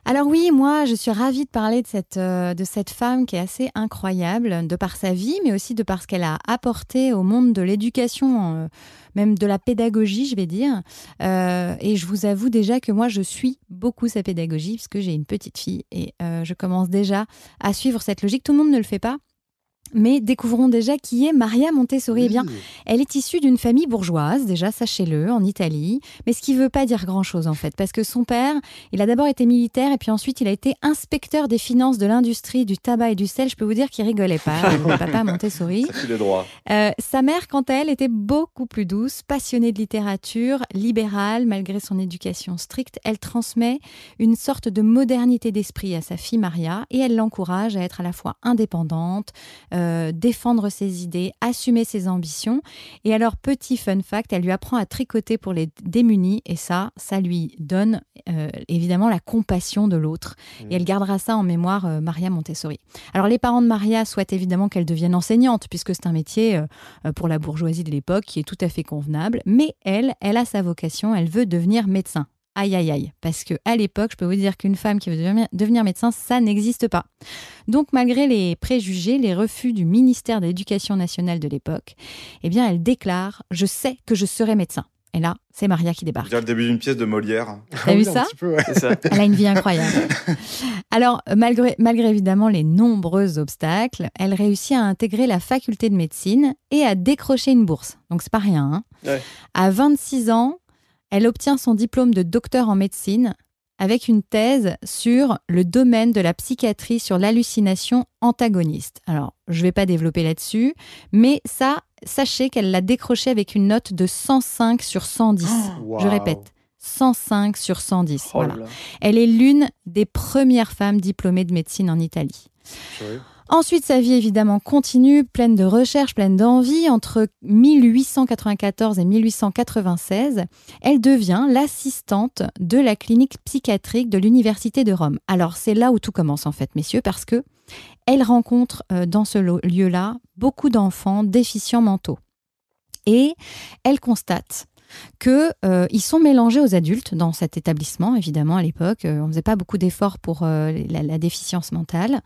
Alors oui, moi, je suis ravie de parler de cette, euh, de cette femme qui est assez incroyable, de par sa vie, mais aussi de par ce qu'elle a apporté au monde de l'éducation, euh, même de la pédagogie, je vais dire. Euh, et je vous avoue déjà que moi, je suis beaucoup sa pédagogie, puisque j'ai une petite fille, et euh, je commence déjà à suivre cette logique. Tout le monde ne le fait pas. Mais découvrons déjà qui est Maria Montessori. Eh bien, elle est issue d'une famille bourgeoise, déjà, sachez-le, en Italie. Mais ce qui ne veut pas dire grand-chose, en fait, parce que son père, il a d'abord été militaire et puis ensuite, il a été inspecteur des finances de l'industrie du tabac et du sel. Je peux vous dire qu'il rigolait pas, le papa Montessori. Ça droit. Euh, sa mère, quant à elle, était beaucoup plus douce, passionnée de littérature, libérale, malgré son éducation stricte. Elle transmet une sorte de modernité d'esprit à sa fille Maria et elle l'encourage à être à la fois indépendante, euh, défendre ses idées, assumer ses ambitions. Et alors, petit fun fact, elle lui apprend à tricoter pour les démunis et ça, ça lui donne euh, évidemment la compassion de l'autre. Et elle gardera ça en mémoire, euh, Maria Montessori. Alors, les parents de Maria souhaitent évidemment qu'elle devienne enseignante, puisque c'est un métier euh, euh, pour la bourgeoisie de l'époque qui est tout à fait convenable. Mais elle, elle a sa vocation, elle veut devenir médecin. Aïe, aïe, aïe. Parce que à l'époque, je peux vous dire qu'une femme qui veut devenir, devenir médecin, ça n'existe pas. Donc, malgré les préjugés, les refus du ministère de l'Éducation nationale de l'époque, eh bien, elle déclare Je sais que je serai médecin. Et là, c'est Maria qui On débarque. dirait le début d'une pièce de Molière. T'as vu Ah ça petit peu, ouais. C'est ça. Elle a une vie incroyable. Alors, malgré, malgré évidemment les nombreux obstacles, elle réussit à intégrer la faculté de médecine et à décrocher une bourse. Donc, c'est pas rien. hein. Ouais. À 26 ans, elle obtient son diplôme de docteur en médecine avec une thèse sur le domaine de la psychiatrie sur l'hallucination antagoniste. Alors, je ne vais pas développer là-dessus, mais ça, sachez qu'elle l'a décroché avec une note de 105 sur 110. Je répète, 105 sur 110. Oh là voilà. là. Elle est l'une des premières femmes diplômées de médecine en Italie. Ensuite, sa vie évidemment continue, pleine de recherches, pleine d'envie. Entre 1894 et 1896, elle devient l'assistante de la clinique psychiatrique de l'Université de Rome. Alors, c'est là où tout commence en fait, messieurs, parce que elle rencontre euh, dans ce lieu-là beaucoup d'enfants déficients mentaux. Et elle constate que euh, sont mélangés aux adultes dans cet établissement, évidemment, à l'époque. Euh, on ne faisait pas beaucoup d'efforts pour euh, la, la déficience mentale.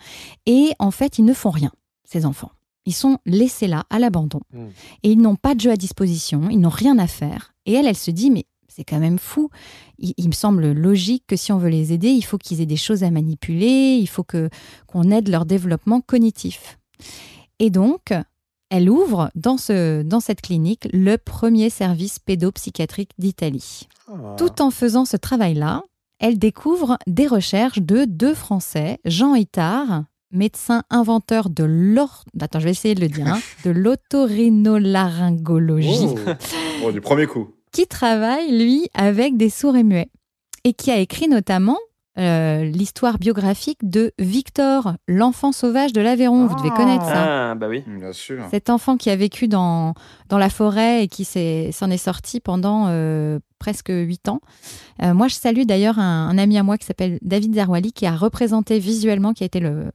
Et en fait, ils ne font rien, ces enfants. Ils sont laissés là, à l'abandon. Mm. Et ils n'ont pas de jeu à disposition, ils n'ont rien à faire. Et elle, elle se dit, mais c'est quand même fou. Il, il me semble logique que si on veut les aider, il faut qu'ils aient des choses à manipuler, il faut que qu'on aide leur développement cognitif. Et donc, elle ouvre dans, ce, dans cette clinique le premier service pédopsychiatrique d'Italie. Ah. Tout en faisant ce travail-là, elle découvre des recherches de deux Français, Jean Itard, médecin inventeur de l'or... Attends, je vais essayer de le dire. hein, de Oh. Bon, du premier coup. qui travaille, lui, avec des sourds et muets. Et qui a écrit notamment euh, l'histoire biographique de Victor, l'enfant sauvage de l'Aveyron. Vous devez connaître ça. Ah, bah oui. Bien sûr. Cet enfant qui a vécu dans, dans la forêt et qui s'en est sorti pendant euh, presque huit ans. Euh, moi, je salue d'ailleurs un, un ami à moi qui s'appelle David Zerwali, qui a représenté visuellement, qui a été le,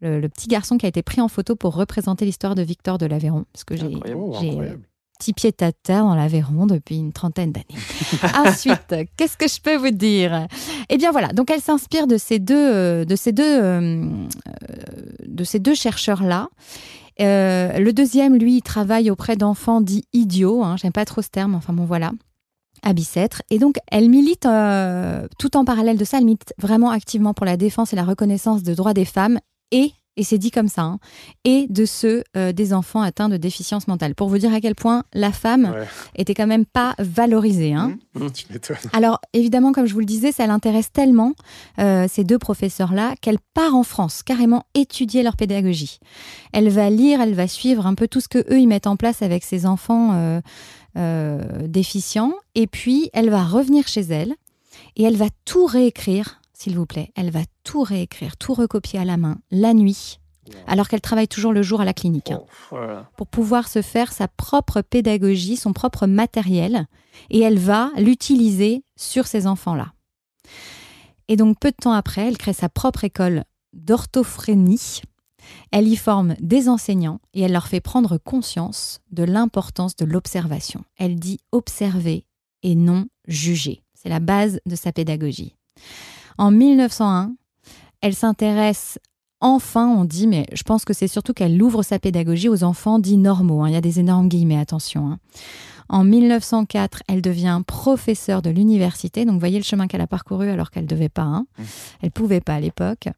le, le petit garçon qui a été pris en photo pour représenter l'histoire de Victor de l'Aveyron. Parce que j'ai Petit pied à terre dans l'Aveyron depuis une trentaine d'années. Ensuite, qu'est-ce que je peux vous dire? Eh bien voilà, donc elle s'inspire de ces deux, euh, de ces deux, euh, de ces deux chercheurs-là. Euh, le deuxième, lui, il travaille auprès d'enfants dits idiots. Hein, J'aime pas trop ce terme, enfin bon voilà à Bicêtre. Et donc, elle milite, euh, tout en parallèle de ça, elle milite vraiment activement pour la défense et la reconnaissance des droits des femmes et, et c'est dit comme ça, hein, et de ceux euh, des enfants atteints de déficience mentale. Pour vous dire à quel point la femme Ouais. était quand même pas valorisée. Hein. Tu m'étonnes. Alors, évidemment, comme je vous le disais, ça l'intéresse tellement, euh, ces deux professeurs-là, qu'elle part en France, carrément étudier leur pédagogie. Elle va lire, elle va suivre un peu tout ce que eux ils mettent en place avec ces enfants euh, déficients. Et puis, elle va revenir chez elle et elle va tout réécrire, s'il vous plaît. Elle va tout réécrire, tout recopier à la main, la nuit, alors qu'elle travaille toujours le jour à la clinique. hein Voilà. pour pouvoir se faire sa propre pédagogie, son propre matériel, et elle va l'utiliser sur ces enfants-là. Et donc, peu de temps après, elle crée sa propre école d'orthophrénie. Elle y forme des enseignants et elle leur fait prendre conscience de l'importance de l'observation. Elle dit observer et non juger. C'est la base de sa pédagogie. En 1901, elle s'intéresse enfin, on dit, mais je pense que c'est surtout qu'elle ouvre sa pédagogie aux enfants dits normaux. hein. Il y a des énormes guillemets, attention. hein. En 1904, elle devient professeure de l'université. Donc, voyez le chemin qu'elle a parcouru alors qu'elle ne devait pas. hein. Mmh. Elle pouvait pas à l'époque.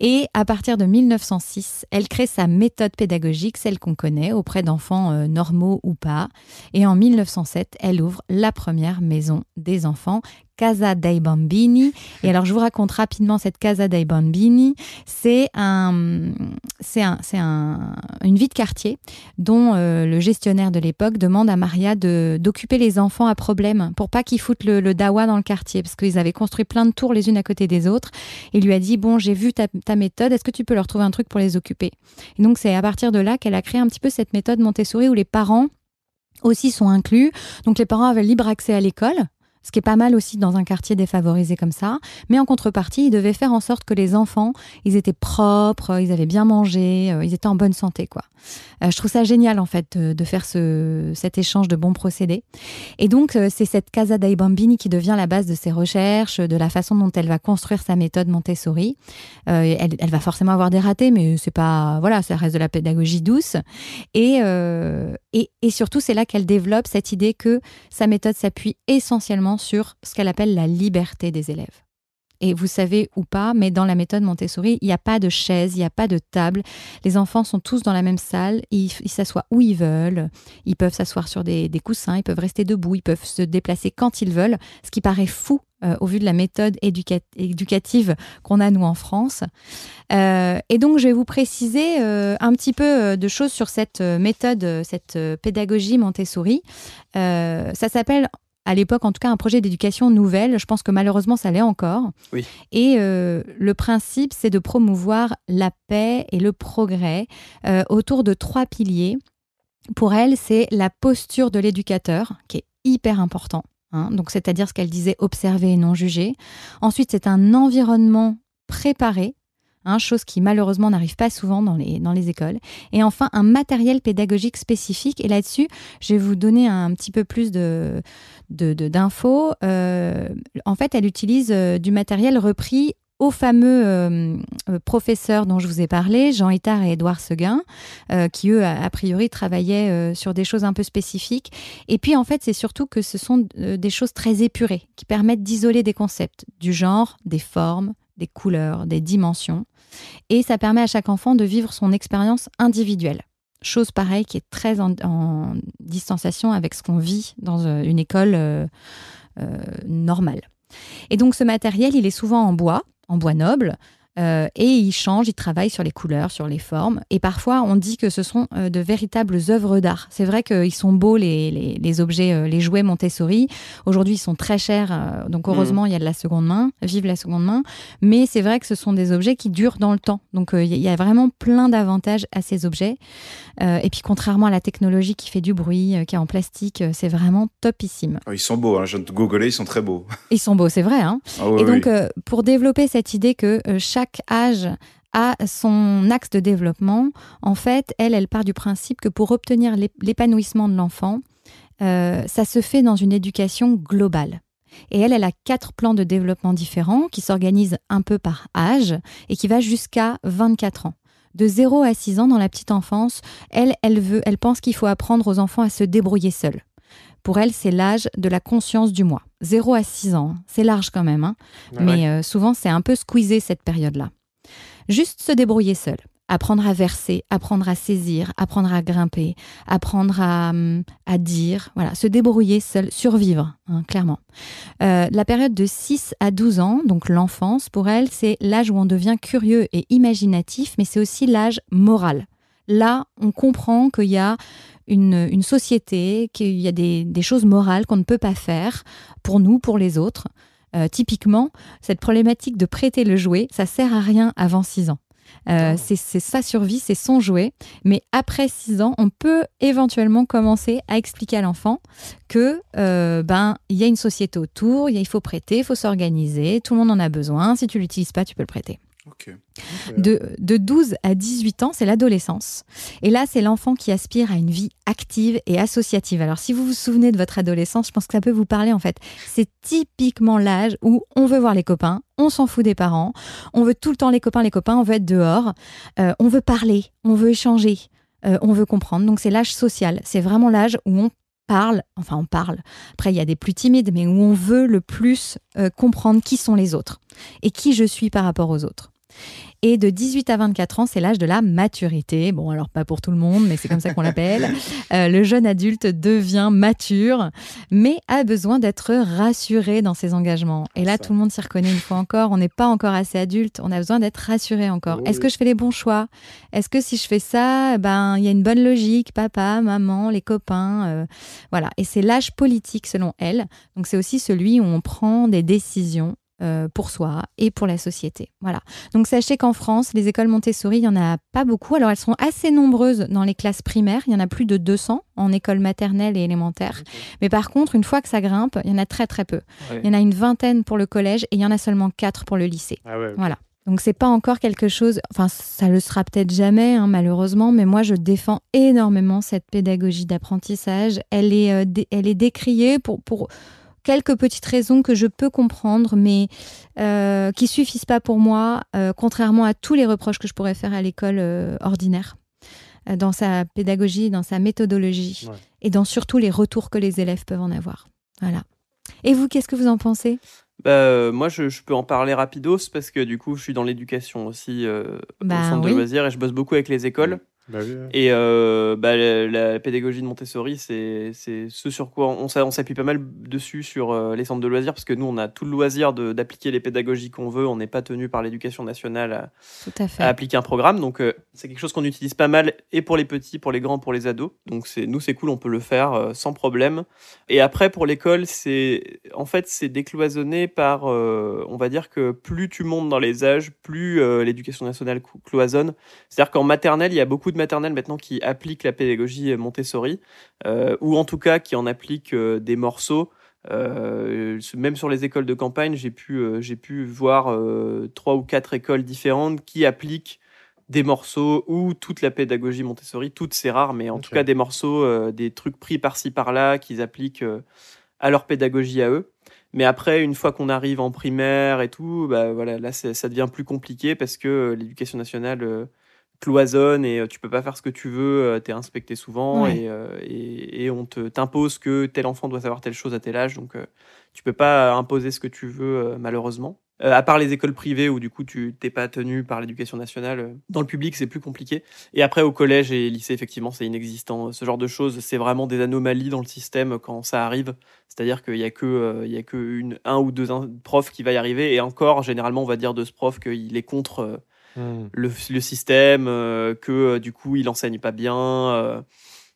Et à partir de 1906, elle crée sa méthode pédagogique, celle qu'on connaît, auprès d'enfants euh, normaux ou pas. Et en 1907, elle ouvre la première maison des enfants Casa dei Bambini. Et alors, je vous raconte rapidement cette Casa dei Bambini. C'est un, c'est un, c'est un, une vie de quartier dont euh, le gestionnaire de l'époque demande à Maria de, d'occuper les enfants à problème pour pas qu'ils foutent le, le dawa dans le quartier parce qu'ils avaient construit plein de tours les unes à côté des autres. Il lui a dit Bon, j'ai vu ta, ta méthode, est-ce que tu peux leur trouver un truc pour les occuper? Et donc, c'est à partir de là qu'elle a créé un petit peu cette méthode Montessori où les parents aussi sont inclus. Donc les parents avaient libre accès à l'école, ce qui est pas mal aussi dans un quartier défavorisé comme ça. Mais en contrepartie, ils devaient faire en sorte que les enfants, ils étaient propres, ils avaient bien mangé, euh, ils étaient en bonne santé, quoi. Euh, je trouve ça génial en fait de, faire ce, cet échange de bons procédés. Et donc euh, c'est cette Casa dei Bambini qui devient la base de ses recherches, de la façon dont elle va construire sa méthode Montessori. Elle, va forcément avoir des ratés, mais c'est pas voilà, ça reste de la pédagogie douce. Et surtout c'est là qu'elle développe cette idée que sa méthode s'appuie essentiellement sur ce qu'elle appelle la liberté des élèves. Et vous savez ou pas, mais dans la méthode Montessori, il n'y a pas de chaise, il n'y a pas de table. Les enfants sont tous dans la même salle, ils s'assoient où ils veulent, ils peuvent s'asseoir sur des, coussins, ils peuvent rester debout, ils peuvent se déplacer quand ils veulent, ce qui paraît fou euh, au vu de la méthode éduca- éducative qu'on a nous en France. Euh, et donc je vais vous préciser euh, un petit peu de choses sur cette méthode, cette pédagogie Montessori. Ça s'appelle à l'époque, en tout cas, un projet d'éducation nouvelle. Je pense que malheureusement, ça l'est encore. Oui. Et euh, le principe, c'est de promouvoir la paix et le progrès euh, autour de trois piliers. Pour elle, c'est la posture de l'éducateur, qui est hyper important. hein. donc, c'est-à-dire ce qu'elle disait, observer et non juger. Ensuite, c'est un environnement préparé. Hein, chose qui malheureusement n'arrive pas souvent dans les, dans les écoles. Et enfin, un matériel pédagogique spécifique. Et là-dessus, je vais vous donner un petit peu plus de, de- de- d'infos. Euh, en fait, elle utilise euh, du matériel repris aux fameux euh, professeurs dont je vous ai parlé, Jean Itard et Édouard Seguin, qui eux, a, priori, travaillaient sur des choses un peu spécifiques. Et puis, en fait, c'est surtout que ce sont des choses très épurées, qui permettent d'isoler des concepts, du genre, des formes, des couleurs, des dimensions. Et ça permet à chaque enfant de vivre son expérience individuelle. Chose pareille qui est très en, distanciation avec ce qu'on vit dans euh, une école euh, euh, normale. Et donc ce matériel, il est souvent en bois, en bois noble, euh, et il change, il travaille sur les couleurs, sur les formes. Et parfois, on dit que ce sont euh, de véritables œuvres d'art. C'est vrai qu'ils sont beaux, les, les, les objets, euh, les jouets Montessori. Aujourd'hui, ils sont très chers, donc heureusement, il y a de la seconde main, vive la seconde main. Mais c'est vrai que ce sont des objets qui durent dans le temps. Donc euh, il y a vraiment plein d'avantages à ces objets. Euh, et puis contrairement à la technologie qui fait du bruit, qui est en plastique, c'est vraiment topissime. Oh, Ils sont beaux, hein. je viens de googler, ils sont très beaux. Ils sont beaux, c'est vrai. Hein Ah oui, et donc, oui. pour développer cette idée que euh, chaque âge a son axe de développement, en fait, elle, elle part du principe que pour obtenir l'ép- l'épanouissement de l'enfant, euh, ça se fait dans une éducation globale. Et elle, elle a quatre plans de développement différents qui s'organisent un peu par âge et qui va jusqu'à 24 ans. De 0 à 6 ans dans la petite enfance, elle, elle veut, elle pense qu'il faut apprendre aux enfants à se débrouiller seuls. Pour elle, c'est l'âge de la conscience du moi. 0 à 6 ans, hein. c'est large quand même. hein. Mais euh, souvent, c'est un peu squeezé cette période-là. Juste se débrouiller seul. Apprendre à verser, apprendre à saisir, apprendre à grimper, apprendre à, hum, à dire, voilà, se débrouiller seul, survivre, hein, clairement. Euh, la période de 6 à 12 ans, donc l'enfance, pour elle, c'est l'âge où on devient curieux et imaginatif, mais c'est aussi l'âge moral. Là, on comprend qu'il y a une, une société, qu'il y a des, des choses morales qu'on ne peut pas faire pour nous, pour les autres. Euh, typiquement, cette problématique de prêter le jouet, ça sert à rien avant 6 ans. Euh, c'est c'est sa survie, c'est son jouet. Mais après 6 ans, on peut éventuellement commencer à expliquer à l'enfant que euh, ben il y a une société autour, il faut prêter, il faut s'organiser, tout le monde en a besoin. Si tu l'utilises pas, tu peux le prêter. De, de 12 à 18 ans, c'est l'adolescence. Et là, c'est l'enfant qui aspire à une vie active et associative. Alors, si vous vous souvenez de votre adolescence, je pense que ça peut vous parler en fait. C'est typiquement l'âge où on veut voir les copains, on s'en fout des parents, on veut tout le temps les copains, les copains, on veut être dehors, euh, on veut parler, on veut échanger, euh, on veut comprendre. Donc, c'est l'âge social. C'est vraiment l'âge où on parle, enfin on parle, après il y a des plus timides, mais où on veut le plus euh, comprendre qui sont les autres et qui je suis par rapport aux autres. Et de 18 à 24 ans, c'est l'âge de la maturité. Bon, alors pas pour tout le monde, mais c'est comme ça qu'on l'appelle. Euh, le jeune adulte devient mature, mais a besoin d'être rassuré dans ses engagements. Et là, Ça. tout le monde s'y reconnaît une fois encore. On n'est pas encore assez adulte. On a besoin d'être rassuré encore. Est-ce que je fais les bons choix? Est-ce que si je fais ça, ben il y a une bonne logique, papa, maman, les copains, euh, voilà. Et c'est l'âge politique selon elle. Donc c'est aussi celui où on prend des décisions euh, pour soi et pour la société. Voilà. Donc sachez qu'en France, les écoles Montessori, il y en a pas beaucoup. Alors elles sont assez nombreuses dans les classes primaires. Il y en a plus de 200 en école maternelle et élémentaire. Mais par contre, une fois que ça grimpe, il y en a très très peu. Ouais. Il y en a une vingtaine pour le collège et il y en a seulement quatre pour le lycée. Ah ouais. Voilà. Donc c'est pas encore quelque chose, enfin ça le sera peut-être jamais hein, malheureusement, mais moi je défends énormément cette pédagogie d'apprentissage. Elle est, euh, elle est décriée pour, pour quelques petites raisons que je peux comprendre, mais euh, qui suffisent pas pour moi, euh, contrairement à tous les reproches que je pourrais faire à l'école euh, ordinaire, euh, dans sa pédagogie, dans sa méthodologie, Ouais. et dans surtout les retours que les élèves peuvent en avoir. Voilà. Et vous, qu'est-ce que vous en pensez? Bah, euh, moi, je, je peux en parler rapidos parce que du coup, je suis dans l'éducation aussi euh, Bah, au centre oui. de loisirs et je bosse beaucoup avec les écoles. Bah oui, ouais. Et euh, bah, la, la pédagogie de Montessori, c'est c'est ce sur quoi on, s'a- on s'appuie pas mal dessus sur euh, les centres de loisirs parce que nous, on a tout le loisir de- d'appliquer les pédagogies qu'on veut. On n'est pas tenu par l'éducation nationale à, Tout à fait. à appliquer un programme. Donc, euh, c'est quelque chose qu'on utilise pas mal et pour les petits, pour les grands, pour les ados. Donc, c'est nous, c'est cool, on peut le faire euh, sans problème. Et après, pour l'école, c'est en fait, c'est décloisonné par, euh, on va dire que plus tu montes dans les âges, plus euh, l'éducation nationale cloisonne. C'est-à-dire qu'en maternelle, il y a beaucoup de maternelles maintenant qui appliquent la pédagogie Montessori, euh, ou en tout cas qui en appliquent euh, des morceaux. Euh, même sur les écoles de campagne, j'ai pu, euh, j'ai pu voir trois ou quatre écoles différentes qui appliquent des morceaux ou toute la pédagogie Montessori, toutes c'est rare, mais en tout cas des morceaux, des trucs pris par-ci par-là qu'ils appliquent à leur pédagogie à eux. Mais après, une fois qu'on arrive en primaire et tout, bah voilà, là ça devient plus compliqué parce que l'éducation nationale cloisonne et euh, tu peux pas faire ce que tu veux, tu es inspecté souvent et, euh, et, et on te t'impose que tel enfant doit savoir telle chose à tel âge, donc euh, tu peux pas imposer ce que tu veux euh, malheureusement. Euh, à part les écoles privées où du coup tu t'es pas tenu par l'éducation nationale, euh, dans le public c'est plus compliqué. Et après au collège et lycée effectivement c'est inexistant. Ce genre de choses c'est vraiment des anomalies dans le système quand ça arrive. C'est-à-dire qu'il y a que euh, il y a que une, un ou deux profs qui va y arriver et encore généralement on va dire de ce prof qu'il est contre euh, Hmm. le, le système, euh, que euh, du coup il enseigne pas bien.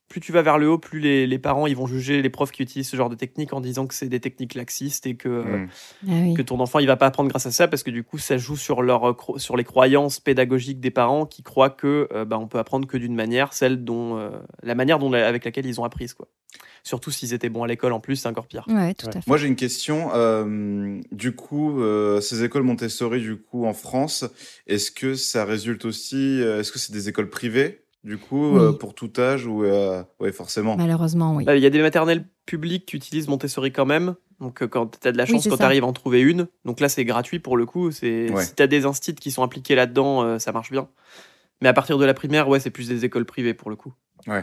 Plus tu vas vers le haut, plus les, les parents ils vont juger les profs qui utilisent ce genre de techniques en disant que c'est des techniques laxistes et que, euh, Mm. Ah oui. que ton enfant il va pas apprendre grâce à ça parce que du coup ça joue sur, leur, sur les croyances pédagogiques des parents qui croient que euh, bah, on peut apprendre que d'une manière, celle dont euh, la manière dont, avec laquelle ils ont appris quoi. Surtout s'ils étaient bons à l'école en plus, c'est encore pire. Ouais, tout Ouais. à fait. Moi, j'ai une question. euh, du coup, euh, ces écoles Montessori, du coup, en France, est-ce que ça résulte aussi Est-ce que c'est des écoles privées, du coup, Oui. euh, pour tout âge ou euh, ouais, forcément. Malheureusement, oui. Bah, Il y a des maternelles publiques qui utilisent Montessori quand même. Donc, euh, quand tu as de la chance, quand tu arrives à en trouver une. Donc là, c'est gratuit pour le coup. C'est Ouais. Si tu as des instits qui sont impliqués là-dedans, euh, ça marche bien. Mais à partir de la primaire, ouais, c'est plus des écoles privées pour le coup.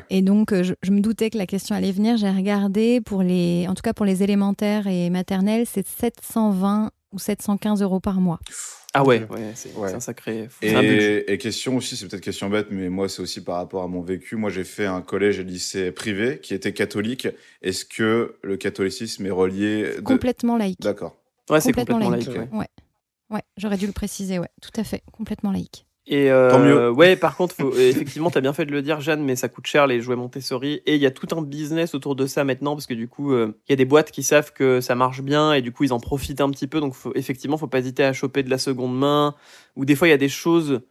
Et donc, euh, je, je me doutais que la question allait venir. J'ai regardé pour les, en tout cas pour les élémentaires et maternelles, c'est 720 ou 715 euros par mois. Ah ouais, Ok. ouais c'est Ouais. c'est un sacré. Et, et question aussi, c'est peut-être question bête, mais moi, c'est aussi par rapport à mon vécu. Moi, j'ai fait un collège et lycée privé qui était catholique. Est-ce que le catholicisme est relié de... Complètement laïque. D'accord. Ouais, c'est complètement complètement laïque. ouais. Ouais, j'aurais dû le préciser, ouais, tout à fait, complètement laïque. Et euh, Tant mieux. ouais, par contre, faut, effectivement, tu as bien fait de le dire, Jeanne, mais ça coûte cher les jouets Montessori. Et il y a tout un business autour de ça maintenant, parce que du coup, euh, il y a des boîtes qui savent que ça marche bien, et du coup, ils en profitent un petit peu. Donc, faut, effectivement, faut pas hésiter à choper de la seconde main. Ou des fois, il y a des choses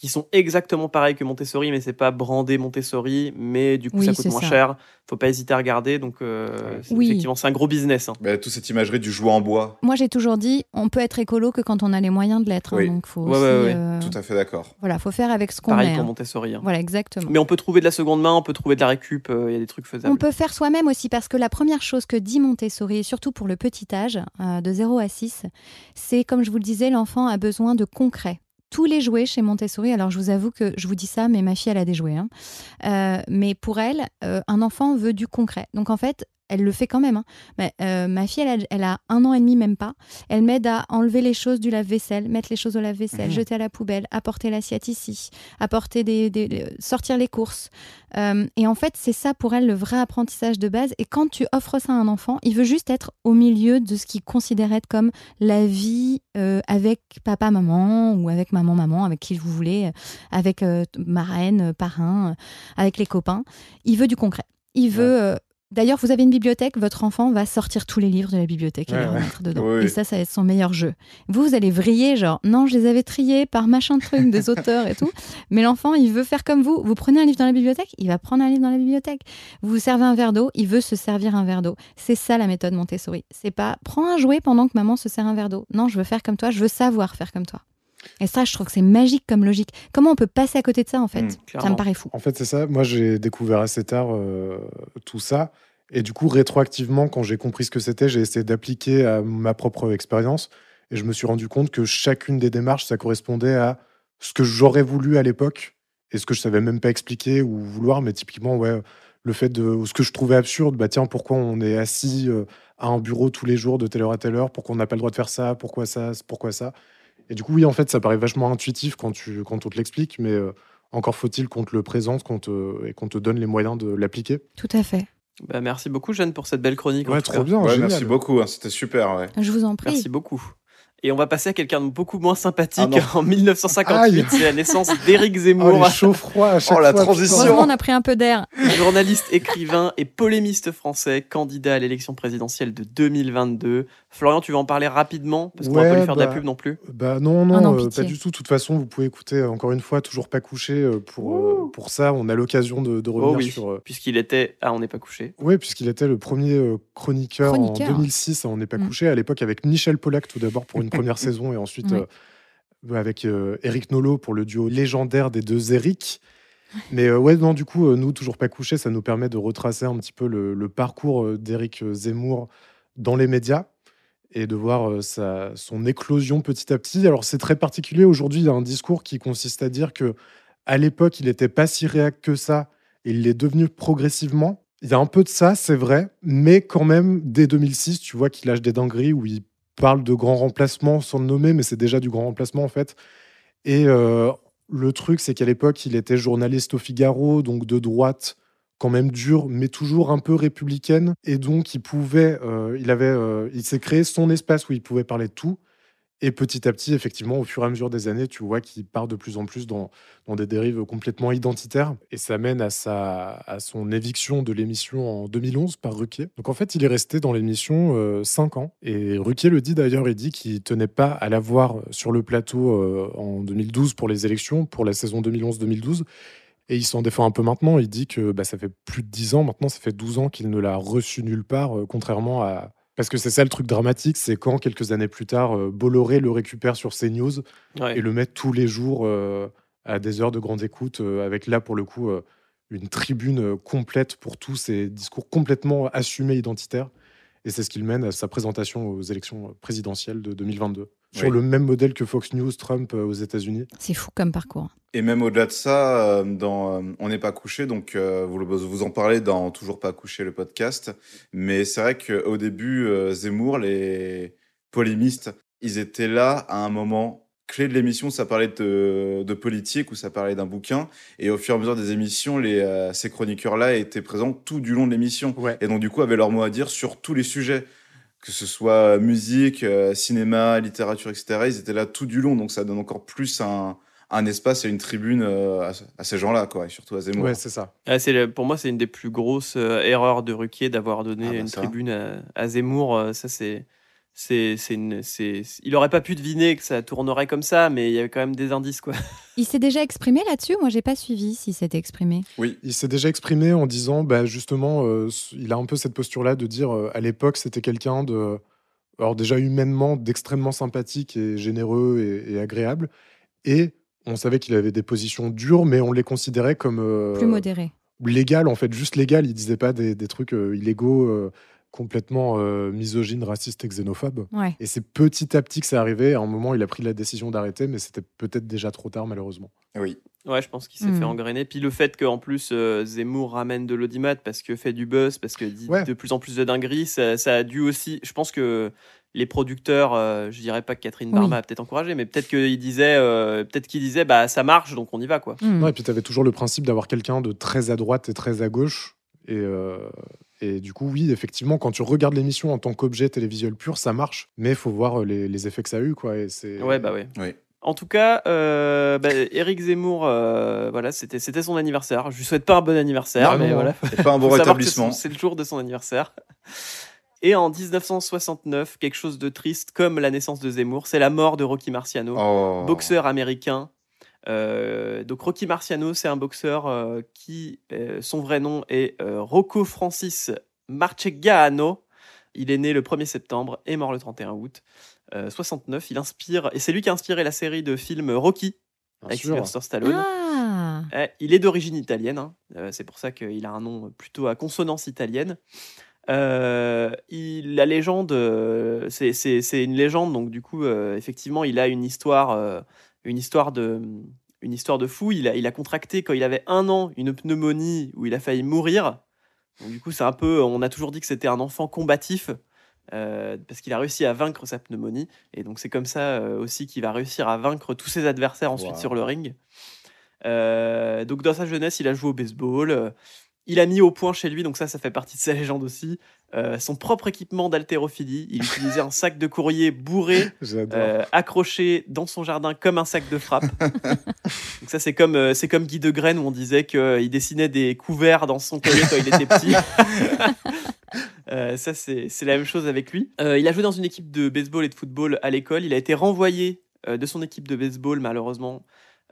qui sont exactement pareilles que Montessori, mais c'est pas brandé Montessori, mais du coup, Oui, ça coûte moins ça. cher. Faut pas hésiter à regarder. Donc, euh, Oui. effectivement, c'est un gros business. hein. Bah, toute cette imagerie du jouet en bois. Moi, j'ai toujours dit, on peut être écolo que quand on a les moyens de l'être. hein, Oui. donc, faut Ouais, aussi, ouais, ouais. euh, Tout à fait d'accord. voilà, faut faire avec ce qu'on Pareil est. pour hein. Montessori. hein. Voilà, exactement. Mais on peut trouver de la seconde main, on peut trouver de la récup, euh, il y a des trucs faisables. On peut faire soi-même aussi parce que la première chose que dit Montessori, et surtout pour le petit âge, euh, de 0 à 6, c'est comme je vous le disais, l'enfant a besoin de concret. Tous les jouets chez Montessori, alors je vous avoue que je vous dis ça, mais ma fille, elle a des jouets. hein. Euh, mais pour elle, euh, un enfant veut du concret. Donc en fait, elle le fait quand même. hein. Mais, euh, ma fille, elle a, elle a un an et demi, même pas. Elle m'aide à enlever les choses du lave-vaisselle, mettre les choses au lave-vaisselle, Mhm. jeter à la poubelle, apporter l'assiette ici, apporter des, sortir les courses. Euh, et en fait, c'est ça pour elle le vrai apprentissage de base. Et quand tu offres ça à un enfant, il veut juste être au milieu de ce qu'il considère être comme la vie euh, avec papa, maman, ou avec maman, maman, avec qui vous voulez, avec marraine, parrain, avec les copains. Il veut du concret. Il veut. euh, D'ailleurs, vous avez une bibliothèque, votre enfant va sortir tous les livres de la bibliothèque et Ouais, les remettre dedans. Oui, Et ça, ça va être son meilleur jeu. Vous, vous allez vriller, genre, non, je les avais triés par machin truc des auteurs et tout. Mais l'enfant, il veut faire comme vous. Vous prenez un livre dans la bibliothèque, il va prendre un livre dans la bibliothèque. Vous vous servez un verre d'eau, il veut se servir un verre d'eau. C'est ça la méthode Montessori. C'est pas prends un jouet pendant que maman se sert un verre d'eau. Non, je veux faire comme toi, je veux savoir faire comme toi. Et ça, je trouve que c'est magique comme logique. Comment on peut passer à côté de ça, en fait Mm, Ça me paraît fou. En fait, c'est ça. Moi, j'ai découvert assez tard euh, tout ça. Et du coup, rétroactivement, quand j'ai compris ce que c'était, j'ai essayé d'appliquer à ma propre expérience. Et je me suis rendu compte que chacune des démarches, ça correspondait à ce que j'aurais voulu à l'époque et ce que je savais même pas expliquer ou vouloir. Mais typiquement, ouais, le fait de ou ce que je trouvais absurde, bah tiens, pourquoi on est assis euh, à un bureau tous les jours de telle heure à telle heure? Pourquoi on n'a pas le droit de faire ça? Pourquoi ça? Pourquoi ça? Et du coup, oui, en fait, ça paraît vachement intuitif quand, tu, quand on te l'explique, mais euh, encore faut-il qu'on te le présente qu'on te, et qu'on te donne les moyens de l'appliquer. Tout à fait. Bah, merci beaucoup, Jeanne, pour cette belle chronique. en Ouais, tout trop cas. bien. Ouais, merci beaucoup, hein, c'était super. Ouais. Je vous en prie. Merci beaucoup. Et on va passer à quelqu'un de beaucoup moins sympathique. Ah en 1958, Aïe. c'est la naissance d'Éric Oh, Zemmour, les chaud-froid à chaque Oh, la fois, transition. on a pris un peu d'air. journaliste, écrivain et polémiste français, candidat à l'élection présidentielle de 2022. Florian, tu vas en parler rapidement? Parce qu'on va Ouais, pas lui faire de la bah, pub non plus. Bah non, non, Ah non, euh, pas du tout. De toute façon, vous pouvez écouter, euh, encore une fois, toujours pas couché euh, pour, euh, pour ça. On a l'occasion de, de Oh revenir oui, sur. euh, puisqu'il était. Ah, on n'est pas couché. Oui, puisqu'il était le premier euh, chroniqueur, Chroniqueur. en 2006 à On n'est pas Mm. couché, à l'époque avec Michel Pollack tout d'abord pour une première saison et ensuite Ouais. euh, avec euh, Eric Nolot pour le duo légendaire des deux Eric. Mais euh, ouais, non, du coup, nous, toujours pas couché, ça nous permet de retracer un petit peu le, le parcours d'Éric Zemmour dans les médias et de voir sa, son éclosion petit à petit. Alors, c'est très particulier. Aujourd'hui, il y a un discours qui consiste à dire que à l'époque, il n'était pas si réac que ça et il l'est devenu progressivement. Il y a un peu de ça, c'est vrai, mais quand même, dès 2006, tu vois qu'il lâche des dingueries où il parle de grands remplacements sans le nommer, mais c'est déjà du grand remplacement en fait. Et euh, le truc, c'est qu'à l'époque, il était journaliste au Figaro, donc de droite, quand même dure, mais toujours un peu républicaine. Et donc, il pouvait, euh, il avait, euh, il s'est créé son espace où il pouvait parler de tout. Et petit à petit, effectivement, au fur et à mesure des années, tu vois qu'il part de plus en plus dans, des dérives complètement identitaires. Et ça mène à, sa, son éviction de l'émission en 2011 par Ruquier. Donc en fait, il est resté dans l'émission 5 ans. Et Ruquier le dit d'ailleurs, il dit qu'il tenait pas à la voir sur le plateau euh, en 2012 pour les élections, pour la saison 2011-2012. Et il s'en défend un peu maintenant. Il dit que bah, ça fait plus de 10 ans maintenant, ça fait 12 ans qu'il ne l'a reçu nulle part, euh, contrairement à. Parce que c'est ça le truc dramatique, c'est quand quelques années plus tard, euh, Bolloré le récupère sur CNews Ouais. et le met tous les jours euh, à des heures de grande écoute, euh, avec là pour le coup euh, une tribune complète pour tous ces discours complètement assumés identitaires. Et c'est ce qu'il mène à sa présentation aux élections présidentielles de 2022. Sur Oui. le même modèle que Fox News, Trump euh, aux États-Unis. C'est fou comme parcours. Et même au-delà de ça, euh, dans euh, On n'est pas couché, donc euh, vous, le- vous en parlez dans Toujours pas couché, le podcast. Mais c'est vrai qu'au début, euh, Zemmour, les polémistes, ils étaient là à un moment clé de l'émission, ça parlait de, de politique ou ça parlait d'un bouquin. Et au fur et à mesure des émissions, les, euh, ces chroniqueurs-là étaient présents tout du long de l'émission. Ouais. Et donc, du coup, avaient leur mot à dire sur tous les sujets. Que ce soit musique, euh, cinéma, littérature, etc. Ils étaient là tout du long. Donc, ça donne encore plus un, un espace et une tribune euh, à, à ces gens-là, quoi. Et surtout à Zemmour. Ouais, c'est ça. Ah, c'est pour moi, c'est une des plus grosses euh, erreurs de Ruquier d'avoir donné Ah bah une ça. tribune à, à Zemmour. Euh, Ça, c'est. C'est, c'est une, c'est, il aurait pas pu deviner que ça tournerait comme ça, mais il y avait quand même des indices, quoi. Il s'est déjà exprimé là-dessus Moi, j'ai pas suivi s'il s'était exprimé? Oui. Il s'est déjà exprimé en disant, bah, justement, euh, il a un peu cette posture-là de dire, euh, à l'époque, c'était quelqu'un de, alors déjà humainement, d'extrêmement sympathique et généreux et, et agréable. Et on savait qu'il avait des positions dures, mais on les considérait comme euh, Plus modéré. légales, en fait, juste légales. Il disait pas des, des trucs euh, illégaux, euh, complètement euh, misogynes, racistes et xénophobes. Ouais. Et c'est petit à petit que c'est arrivé. À un moment, il a pris la décision d'arrêter, mais c'était peut-être déjà trop tard, malheureusement. Oui. Ouais, je pense qu'il s'est Hmm. fait engrainer. Puis le fait qu'en plus euh, Zemmour ramène de l'audimat parce que fait du buzz, parce que dit Ouais. de plus en plus de dingueries, ça, ça a dû aussi. Je pense que les producteurs, euh, je dirais pas que Catherine Barma Oui. a peut-être encouragé, mais peut-être qu'il disait, euh, peut-être qu'il disait, bah ça marche, donc on y va quoi. Hmm. Ouais, et puis tu avais toujours le principe d'avoir quelqu'un de très à droite et très à gauche. Et, euh, et du coup, oui, effectivement, quand tu regardes l'émission en tant qu'objet télévisuel pur, ça marche. Mais il faut voir euh, les, les effets que ça a eu. Quoi, et c'est... Ouais, bah ouais. Oui. En tout cas, euh, bah, Zemmour, euh, voilà, c'était c'était son anniversaire. Je lui souhaite pas un bon anniversaire, Non, mais non, voilà. C'est pas un bon rétablissement. C'est le jour de son anniversaire. Et en 1969, quelque chose de triste comme la naissance de Zemmour, c'est la mort de Rocky Marciano, Oh. boxeur américain. Euh, donc Rocky Marciano, c'est un boxeur euh, qui, euh, son vrai nom est euh, Rocco Francis Marchegiano. Il est né le 1er septembre et mort le 31 août euh, 69. Il inspire, et c'est lui qui a inspiré la série de films Rocky Bien avec sûr. Sylvester Stallone. Ah, Eh, il est d'origine italienne, hein. Euh, c'est pour ça qu'il a un nom plutôt à consonance italienne. Euh, il, la légende, euh, c'est- une légende, donc du coup, euh, effectivement, il a une histoire, euh, une histoire de, une histoire de fou. Il a, il a contracté quand il avait un an une pneumonie où il a failli mourir. Donc, du coup, c'est un peu, on a toujours dit que c'était un enfant combatif. euh, parce qu'il a réussi à vaincre sa pneumonie et donc c'est comme ça euh, aussi qu'il va réussir à vaincre tous ses adversaires ensuite Wow. sur le ring. Euh, donc dans sa jeunesse, il a joué au baseball. Il a mis au point chez lui, donc ça, ça fait partie de sa légende aussi, euh, son propre équipement d'haltérophilie. Il utilisait un sac de courrier bourré, euh, accroché dans son jardin comme un sac de frappe. donc ça, c'est comme, euh, c'est comme Guy de Graine où on disait qu'il dessinait des couverts dans son cahier quand il était petit. Euh, ça, c'est c'est la même chose avec lui. Euh, il a joué dans une équipe de baseball et de football à l'école. Il a été renvoyé euh, de son équipe de baseball, malheureusement,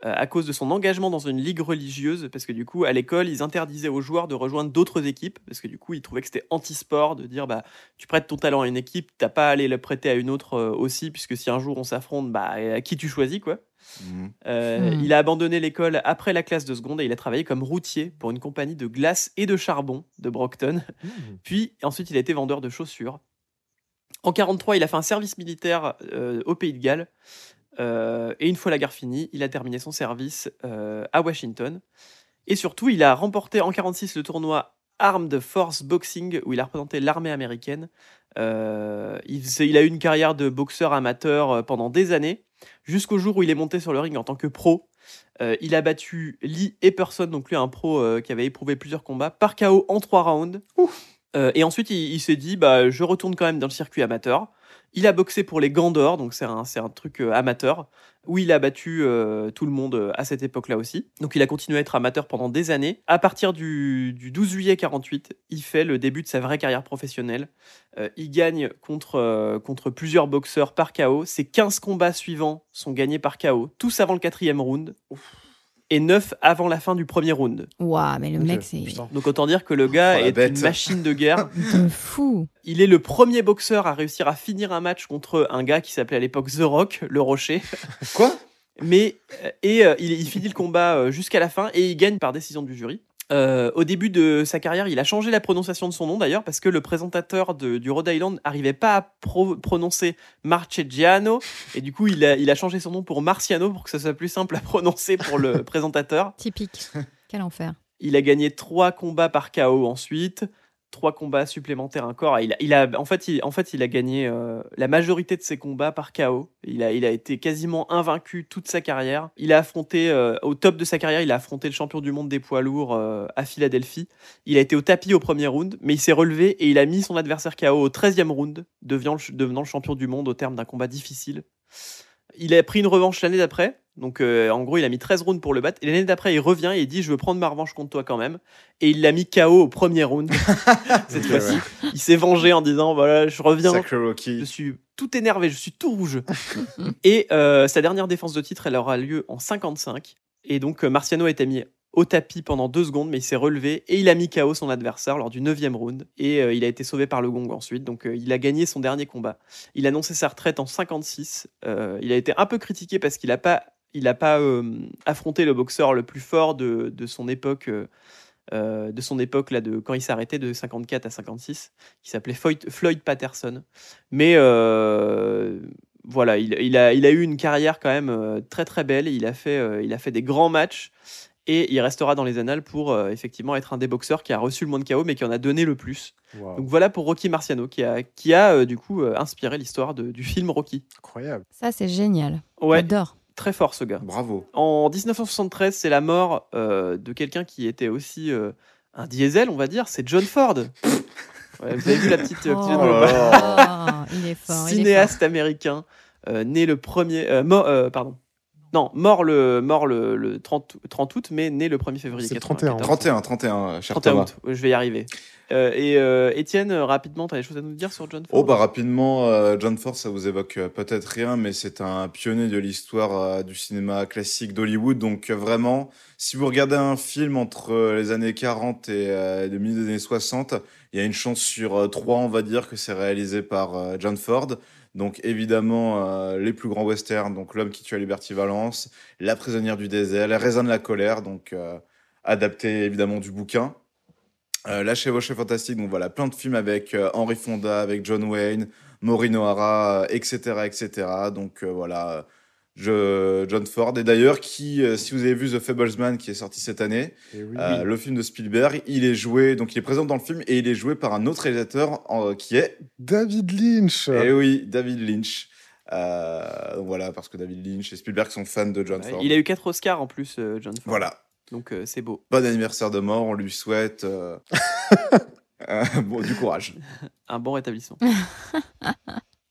à cause de son engagement dans une ligue religieuse. Parce que du coup, à l'école, ils interdisaient aux joueurs de rejoindre d'autres équipes. Parce que du coup, ils trouvaient que c'était anti-sport de dire bah, tu prêtes ton talent à une équipe, t'as pas à aller le prêter à une autre euh, aussi. Puisque si un jour on s'affronte, bah, à qui tu choisis, quoi. Mhm. Euh, Hmm. Il a abandonné l'école après la classe de seconde et il a travaillé comme routier pour une compagnie de glace et de charbon de Brockton. Mmh. Puis ensuite, il a été vendeur de chaussures. En 43, il a fait un service militaire euh, au Pays de Galles. Euh, et une fois la guerre finie, il a terminé son service euh, à Washington. Et surtout, il a remporté en 46 le tournoi Armed Force Boxing où il a représenté l'armée américaine. Euh, il, a eu une carrière de boxeur amateur pendant des années, jusqu'au jour où il est monté sur le ring en tant que pro. Il a battu Lee Epperson, donc lui un pro qui avait éprouvé plusieurs combats, par KO en trois rounds. Et ensuite, il, il s'est dit, bah, je retourne quand même dans le circuit amateur. Il a boxé pour les Gants d'Or, donc c'est un, truc euh, amateur, où il a battu euh, tout le monde euh, à cette époque-là aussi. Donc il a continué à être amateur pendant des années. À partir du, du 12 juillet 48, il fait le début de sa vraie carrière professionnelle. Il gagne contre, contre plusieurs boxeurs par KO. Ses 15 combats suivants sont gagnés par KO, tous avant le quatrième round. Et 9 avant la fin du premier round. Waouh, mais le mec, c'est putain. Donc autant dire que le gars Oh, est bête. une machine de guerre. de fou. Il est le premier boxeur à réussir à finir un match contre un gars qui s'appelait à l'époque The Rock, le Rocher. Quoi? Mais euh, et euh, il, il finit le combat euh, jusqu'à la fin et il gagne par décision du jury. Euh, au début de sa carrière, il a changé la prononciation de son nom d'ailleurs parce que le présentateur de- du Rhode Island n'arrivait pas à pro- prononcer Marchegiano et du coup il a, il a changé son nom pour Marciano pour que ça soit plus simple à prononcer pour le présentateur. Typique. Quel enfer. Il a gagné trois combats par KO ensuite, trois combats supplémentaires. Il a, il a, en, fait, il, a gagné euh, la majorité de ses combats par KO. Il a, été quasiment invaincu toute sa carrière. Il a affronté, euh, au top de sa carrière, il a affronté le champion du monde des poids lourds euh, à Philadelphie. Il a été au tapis au premier round, mais il s'est relevé et il a mis son adversaire KO au 13e round, devenant le champion du monde au terme d'un combat difficile. Il a pris une revanche l'année d'après. Donc, euh, en gros, il a mis 13 rounds pour le battre. Et l'année d'après, il revient et il dit Je veux prendre ma revanche contre toi quand même. Et il l'a mis KO au premier round. Cette fois-ci, ouais. il s'est vengé en disant Voilà, je reviens. Je suis tout énervé, je suis tout rouge. et euh, sa dernière défense de titre, elle aura lieu en 55. Et donc, euh, Marciano a été mis au tapis pendant deux secondes, mais il s'est relevé et il a mis KO son adversaire lors du 9 round. Et euh, il a été sauvé par le gong ensuite. Donc, euh, il a gagné son dernier combat. Il a annoncé sa retraite en 56. Euh, il a été un peu critiqué parce qu'il n'a pas, il a pas euh, affronté le boxeur le plus fort de, de son époque. de son époque là de quand il arrêté de 54 à 56 qui s'appelait Floyd, Floyd Patterson mais voilà, il, a, il a eu une carrière quand même très très belle. Il a, fait, il a fait des grands matchs et il restera dans les annales pour euh, effectivement être un des boxeurs qui a reçu le moins de KO mais qui en a donné le plus. Donc voilà pour Rocky Marciano qui a, qui a euh, du coup euh, inspiré l'histoire du film Rocky. incroyable. Ça, c'est génial. Ouais, J'adore. très fort ce gars. Bravo. En 1973, c'est la mort euh, de quelqu'un qui était aussi euh, un diesel, on va dire, c'est John Ford. Ouais, vous avez vu la petite, euh, petite Oh. Ah, il est fort. il est cinéaste américain, euh, né le premier, euh, euh, pardon, non, mort le, mort le, le 30, 30 août, mais né le 1er février. C'est le 94. 31, 31, cher 31 Thomas. août, je vais y arriver. Euh, et euh, Étienne, rapidement, tu as des choses à nous dire sur John Ford Oh bah rapidement, euh, John Ford, ça vous évoque euh, peut-être rien, mais c'est un pionnier de l'histoire euh, du cinéma classique d'Hollywood. Donc euh, vraiment, si vous regardez un film entre les années 40 et euh, le milieu des années 60, il y a une chance sur euh, trois, on va dire, que c'est réalisé par euh, John Ford. Donc évidemment, euh, les plus grands westerns, donc L'homme qui tue à Liberty Valence, La prisonnière du désert, Les raisins de la colère, donc euh, adapté évidemment du bouquin. Euh, La chevauchée fantastique, donc voilà, plein de films avec Henry Fonda, avec John Wayne, Maureen O'Hara, etc., etc. Donc voilà, John Ford. Et d'ailleurs, qui, euh, si vous avez vu The Fablesman qui est sorti cette année, Et oui. euh, le film de Spielberg, il est joué, donc il est présent dans le film et il est joué par un autre réalisateur en- qui est, David Lynch. eh oui, David Lynch. Euh, voilà, parce que David Lynch et Spielberg sont fans de John Ouais, Ford. Il a eu 4 Oscars en plus, euh, John Ford. Voilà. Donc euh, c'est beau. Bon anniversaire de mort, on lui souhaite euh, euh, bon, du courage. Un bon rétablissement.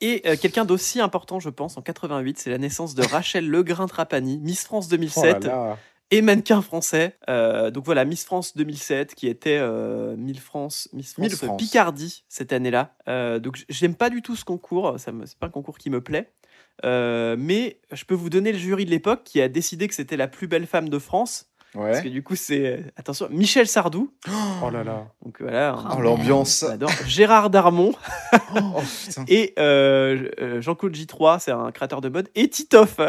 Et euh, quelqu'un d'aussi important, je pense, en 88, c'est la naissance de Rachel Legrain-Trapani, Miss France Oh là 2007. là. et mannequin français. Euh, donc voilà, Miss France 2007 qui était euh, Miss France, Miss France, Miss France. Picardie cette année-là. Donc j'aime pas du tout ce concours, ça me- c'est pas un concours qui me plaît. Mais je peux vous donner le jury de l'époque qui a décidé que c'était la plus belle femme de France. Parce que du coup, c'est, euh, attention, Michel Sardou. Oh là là. Donc voilà, Oh, l'ambiance. adore. Gérard Darmon Oh, putain. et euh, euh, Jean-Claude J3, c'est un créateur de mode, et Titoff. Mais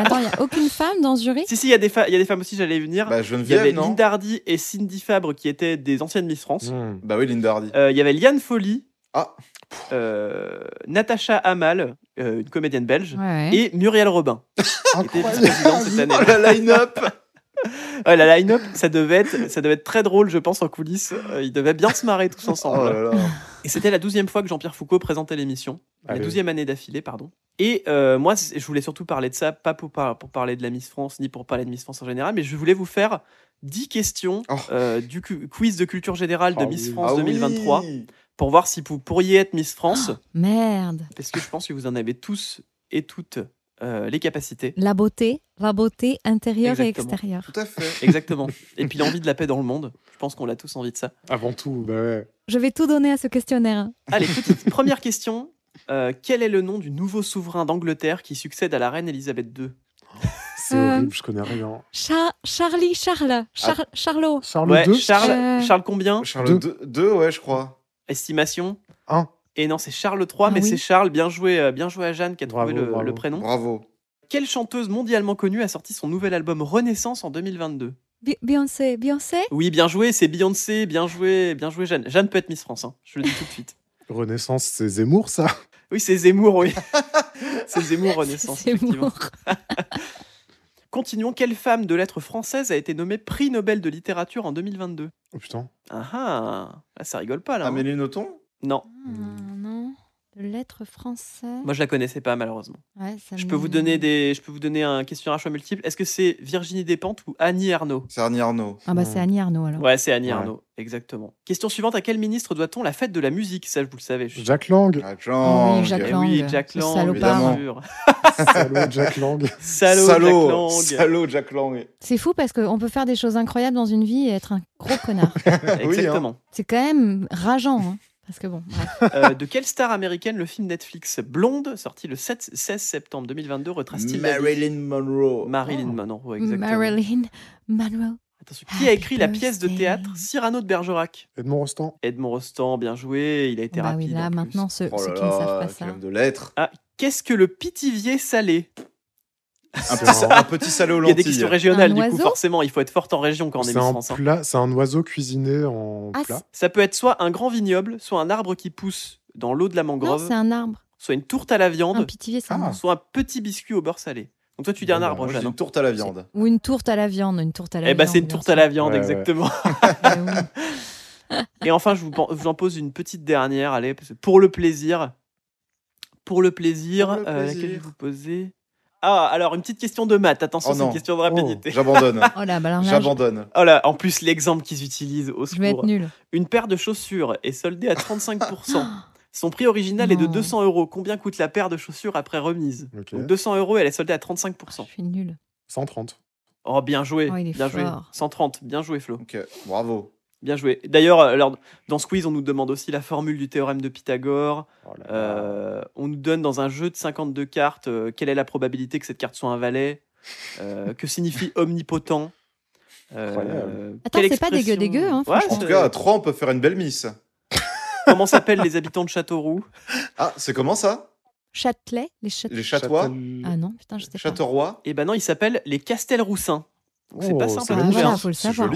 Attends, il n'y a aucune femme dans ce jury? Si, si, il y, a des fa- il y a des femmes aussi, j'allais y venir. Bah, Il y avait non Linda Hardy et Cindy Fabre qui étaient des anciennes Miss France. Hmm. Bah oui, Linda Hardy. Euh, Il y avait Liane Folly, Ah. euh, Natacha Hamal, euh, une comédienne belge, Ouais. et Muriel Robin, qui était Incroyable. cette année. Oh, la line-up Ouais, la line-up, ça devait, être, ça devait être très drôle, je pense, en coulisses. Euh, ils devaient bien se marrer tous ensemble. Oh là là. Et c'était la douzième fois que Jean-Pierre Foucault présentait l'émission. La Allez. douzième année d'affilée, pardon. Et euh, moi, je voulais surtout parler de ça, pas pour, par- pour parler de la Miss France, ni pour parler de Miss France en général, mais je voulais vous faire 10 questions Oh. euh, du quiz de culture générale de Oh Miss oui. France Ah 2023 oui. pour voir si vous pourriez être Miss France, Merde. parce que je pense que vous en avez tous et toutes euh, les capacités. La beauté, la beauté intérieure et extérieure. Tout à fait. Exactement. et puis l'envie de la paix dans le monde. Je pense qu'on a tous envie de ça. Avant tout, bah ouais. Je vais tout donner à ce questionnaire. Allez, petite première question. Euh, quel est le nom du nouveau souverain d'Angleterre qui succède à la reine Elisabeth II C'est Euh, horrible, je connais rien. Cha- Charlie, Charles, Char- Charlot. Charles Ouais, II Charles, Euh, Charles combien? Charles Deux. 2, ouais, je crois. Estimation? Un. Et non, c'est Charles III, Ah mais oui. c'est Charles. Bien joué, euh, bien joué à Jeanne qui a Bravo, trouvé le, bravo. le prénom. Bravo. Quelle chanteuse mondialement connue a sorti son nouvel album Renaissance en 2022 Bi- Beyoncé, Beyoncé? Oui, bien joué, c'est Beyoncé, bien joué, bien joué Jeanne. Jeanne peut être Miss France, hein, je le dis tout de suite. Renaissance, c'est Zemmour, ça? Oui, c'est Zemmour, oui. c'est Zemmour Renaissance, C'est effectivement. Moore. Continuons, quelle femme de lettres française a été nommée prix Nobel de littérature en 2022 Oh putain. Ah ah, là, ça rigole pas là. hein. Amélie Nothomb? Non, Ah, non. De lettres français. moi je la connaissais pas malheureusement. Ouais, ça Je peux vous donner des, je peux vous donner un questionnaire à choix multiple. Est-ce que c'est Virginie Despentes ou Annie Arnaud? C'est Arnie Arnaud. Ah bah c'est Annie Arnaud alors. Ouais, c'est Annie Ouais. Arnaud, exactement. Question suivante à quel ministre doit-on la fête de la musique? Ça, vous le savez. je Jack Lang. Jack Oh Lang. oui, Jack Eh Lang, oui, Jack ce Lang, salopard. bien sûr. Salaud, Jack Lang. Salaud, Salaud. Jack Lang. Salaud, Jack Lang. C'est fou parce qu'on peut faire des choses incroyables dans une vie et être un gros connard. Exactement. C'est quand même rageant. hein. Parce que bon, bref. Euh, de quelle star américaine le film Netflix Blonde, sorti le 7 16 septembre 2022, retrace-t-il Marilyn Monroe. Marilyn Oh. Monroe, exactement. Marilyn Monroe. Attention, qui a écrit la pièce de théâtre Cyrano de Bergerac? Edmond Rostand. Edmond Rostand, bien joué, il a été Bah rapide. oui, là maintenant ceux, Oh ceux là qui ne savent pas ça. de lettres. Ah, qu'est-ce que le pitivier salé? Un petit, un- un petit salé aux Il y a des lentilles. questions régionales, Un du coup, forcément, il faut être forte en région quand on est C'est Miss un, France. hein. plat, c'est un oiseau cuisiné en Ah, plat. Ça peut être soit un grand vignoble, soit un arbre qui pousse dans l'eau de la Non, mangrove, c'est un arbre. soit une tourte à la Un viande, pitié, ça. Ah. soit un petit biscuit au beurre salé. Donc toi, tu dis un bah, arbre, Jeanne. dis hein. une tourte à la viande. Ou une tourte à la viande, une tourte à la Eh ben, c'est une tourte à la viande, exactement. Ouais, oui. Et enfin, je vous, vous en pose une petite dernière, allez, pour le plaisir. Pour le plaisir, Pour le euh, laquelle je vais vous poser. Ah, alors une petite question de maths. Attention, Oh c'est une question de rapidité. J'abandonne. Oh là, bah je- J'abandonne. Oh là, en plus, l'exemple qu'ils utilisent au je vais être secours. nulle. Une paire de chaussures est soldée à 35%. Son prix original est de Non. 200 euros. Combien coûte la paire de chaussures après remise. Donc 200 euros, elle est soldée à Je 35%. suis nulle. 130. Oh, bien joué. Oh, il est bien joué. fort. 130. Bien joué, Flo. Ok, bravo. Bien joué. D'ailleurs, alors, dans ce quiz, on nous demande aussi la formule du théorème de Pythagore. Oh là là. Euh, on nous donne dans un jeu de 52 cartes euh, quelle est la probabilité que cette carte soit un valet, euh, que signifie omnipotent. euh. Attends, c'est pas dégueu, dégueu, hein, Ouais. En tout cas, à 3, on peut faire une belle miss. comment s'appellent les habitants de Châteauroux Ah, c'est comment ça? Châtelet Les Châtelet Les Châtois Châtel- Ah non, putain, je sais pas. Châteaurois? Eh ben non, ils s'appellent les Castelroussins. C'est Oh, pas simple à voilà, faut le savoir.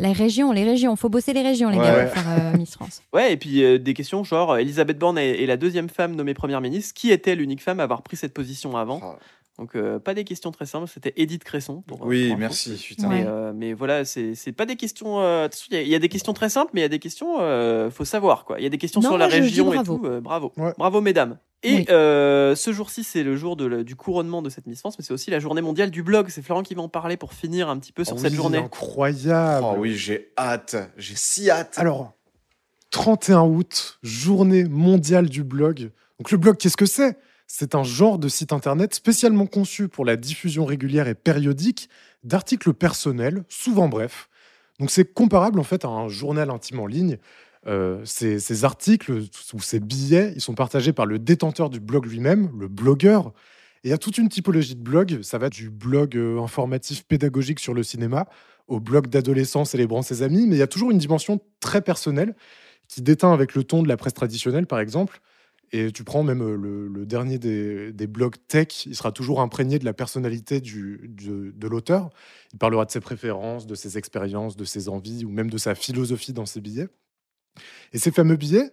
les régions, les régions. Faut bosser les régions, les Ouais. gars, pour faire euh, Miss France. Ouais, et puis euh, des questions genre euh, Elisabeth Borne est, est la deuxième femme nommée première ministre. Qui était l'unique femme à avoir pris cette position avant Ah, Donc euh, pas des questions très simples. C'était Edith Cresson. Pour, Oui, pour merci. Putain. Mais, euh, mais voilà, c'est c'est pas des questions. euh, Il y, y a des questions très simples, mais il y a des questions, euh, faut savoir quoi. Il y a des questions Non, sur la région et bravo. tout. euh, bravo, Ouais. bravo mesdames. Et Oui. euh, ce jour-ci, c'est le jour de le- du couronnement de cette Miss France, mais c'est aussi la journée mondiale du blog. C'est Florent qui va en parler pour finir un petit peu sur Oh cette oui, journée. Incroyable. Oh oui, j'ai hâte. J'ai si hâte. Alors, 31 août, journée mondiale du blog. Donc le blog, qu'est-ce que c'est? C'est un genre de site internet spécialement conçu pour la diffusion régulière et périodique d'articles personnels, souvent brefs. Donc c'est comparable en fait à un journal intime en ligne. Euh, ces, articles ou ces billets, ils sont partagés par le détenteur du blog lui-même, le blogueur. Et il y a toute une typologie de blogs. Ça va du blog euh, informatif pédagogique sur le cinéma au blog d'adolescents célébrant ses amis, mais il y a toujours une dimension très personnelle qui déteint avec le ton de la presse traditionnelle, par exemple. Et tu prends même euh, le, dernier des, blogs tech, il sera toujours imprégné de la personnalité de l'auteur. Il parlera de ses préférences, de ses expériences, de ses envies, ou même de sa philosophie dans ses billets. Et ces fameux billets,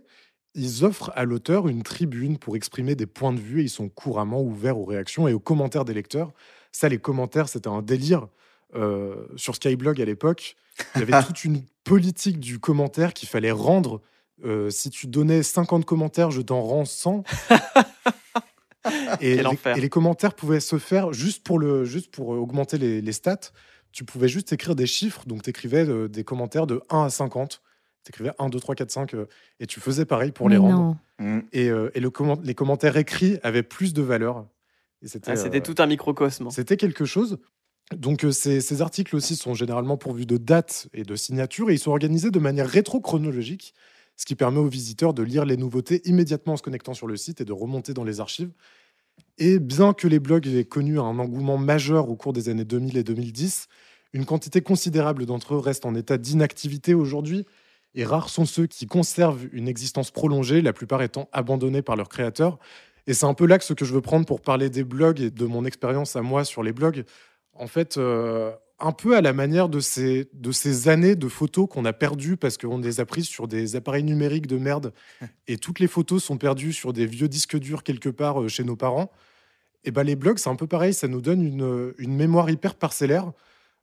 ils offrent à l'auteur une tribune pour exprimer des points de vue et ils sont couramment ouverts aux réactions et aux commentaires des lecteurs. Ça, les commentaires, c'était un délire. Euh, sur Skyblog à l'époque, il y avait toute une politique du commentaire qu'il fallait rendre. Euh, si tu donnais 50 commentaires, je t'en rends 100. et, les, enfer. et les commentaires pouvaient se faire juste pour, le, juste pour euh, augmenter les, les stats. Tu pouvais juste écrire des chiffres. Donc, tu écrivais des commentaires de 1 à 50. Tu écrivais 1, 2, 3, 4, 5. euh, et tu faisais pareil pour les rendre. non. Mm. Et, euh, et le comment- les commentaires écrits avaient plus de valeur. Et c'était Ah, C'était euh, tout un microcosme. c'était quelque chose. Donc euh, ces, ces articles aussi sont généralement pourvus de dates et de signatures et ils sont organisés de manière rétro-chronologique, ce qui permet aux visiteurs de lire les nouveautés immédiatement en se connectant sur le site et de remonter dans les archives. Et bien que les blogs aient connu un engouement majeur au cours des années 2000 et 2010, une quantité considérable d'entre eux restent en état d'inactivité aujourd'hui. Et rares sont ceux qui conservent une existence prolongée, la plupart étant abandonnés par leurs créateurs. Et c'est un peu là que ce que je veux prendre pour parler des blogs et de mon expérience à moi sur les blogs. En fait, euh, un peu à la manière de ces, de ces années de photos qu'on a perdues parce qu'on les a prises sur des appareils numériques de merde et toutes les photos sont perdues sur des vieux disques durs quelque part euh, chez nos parents. Et ben les blogs, c'est un peu pareil, ça nous donne une, une mémoire hyper parcellaire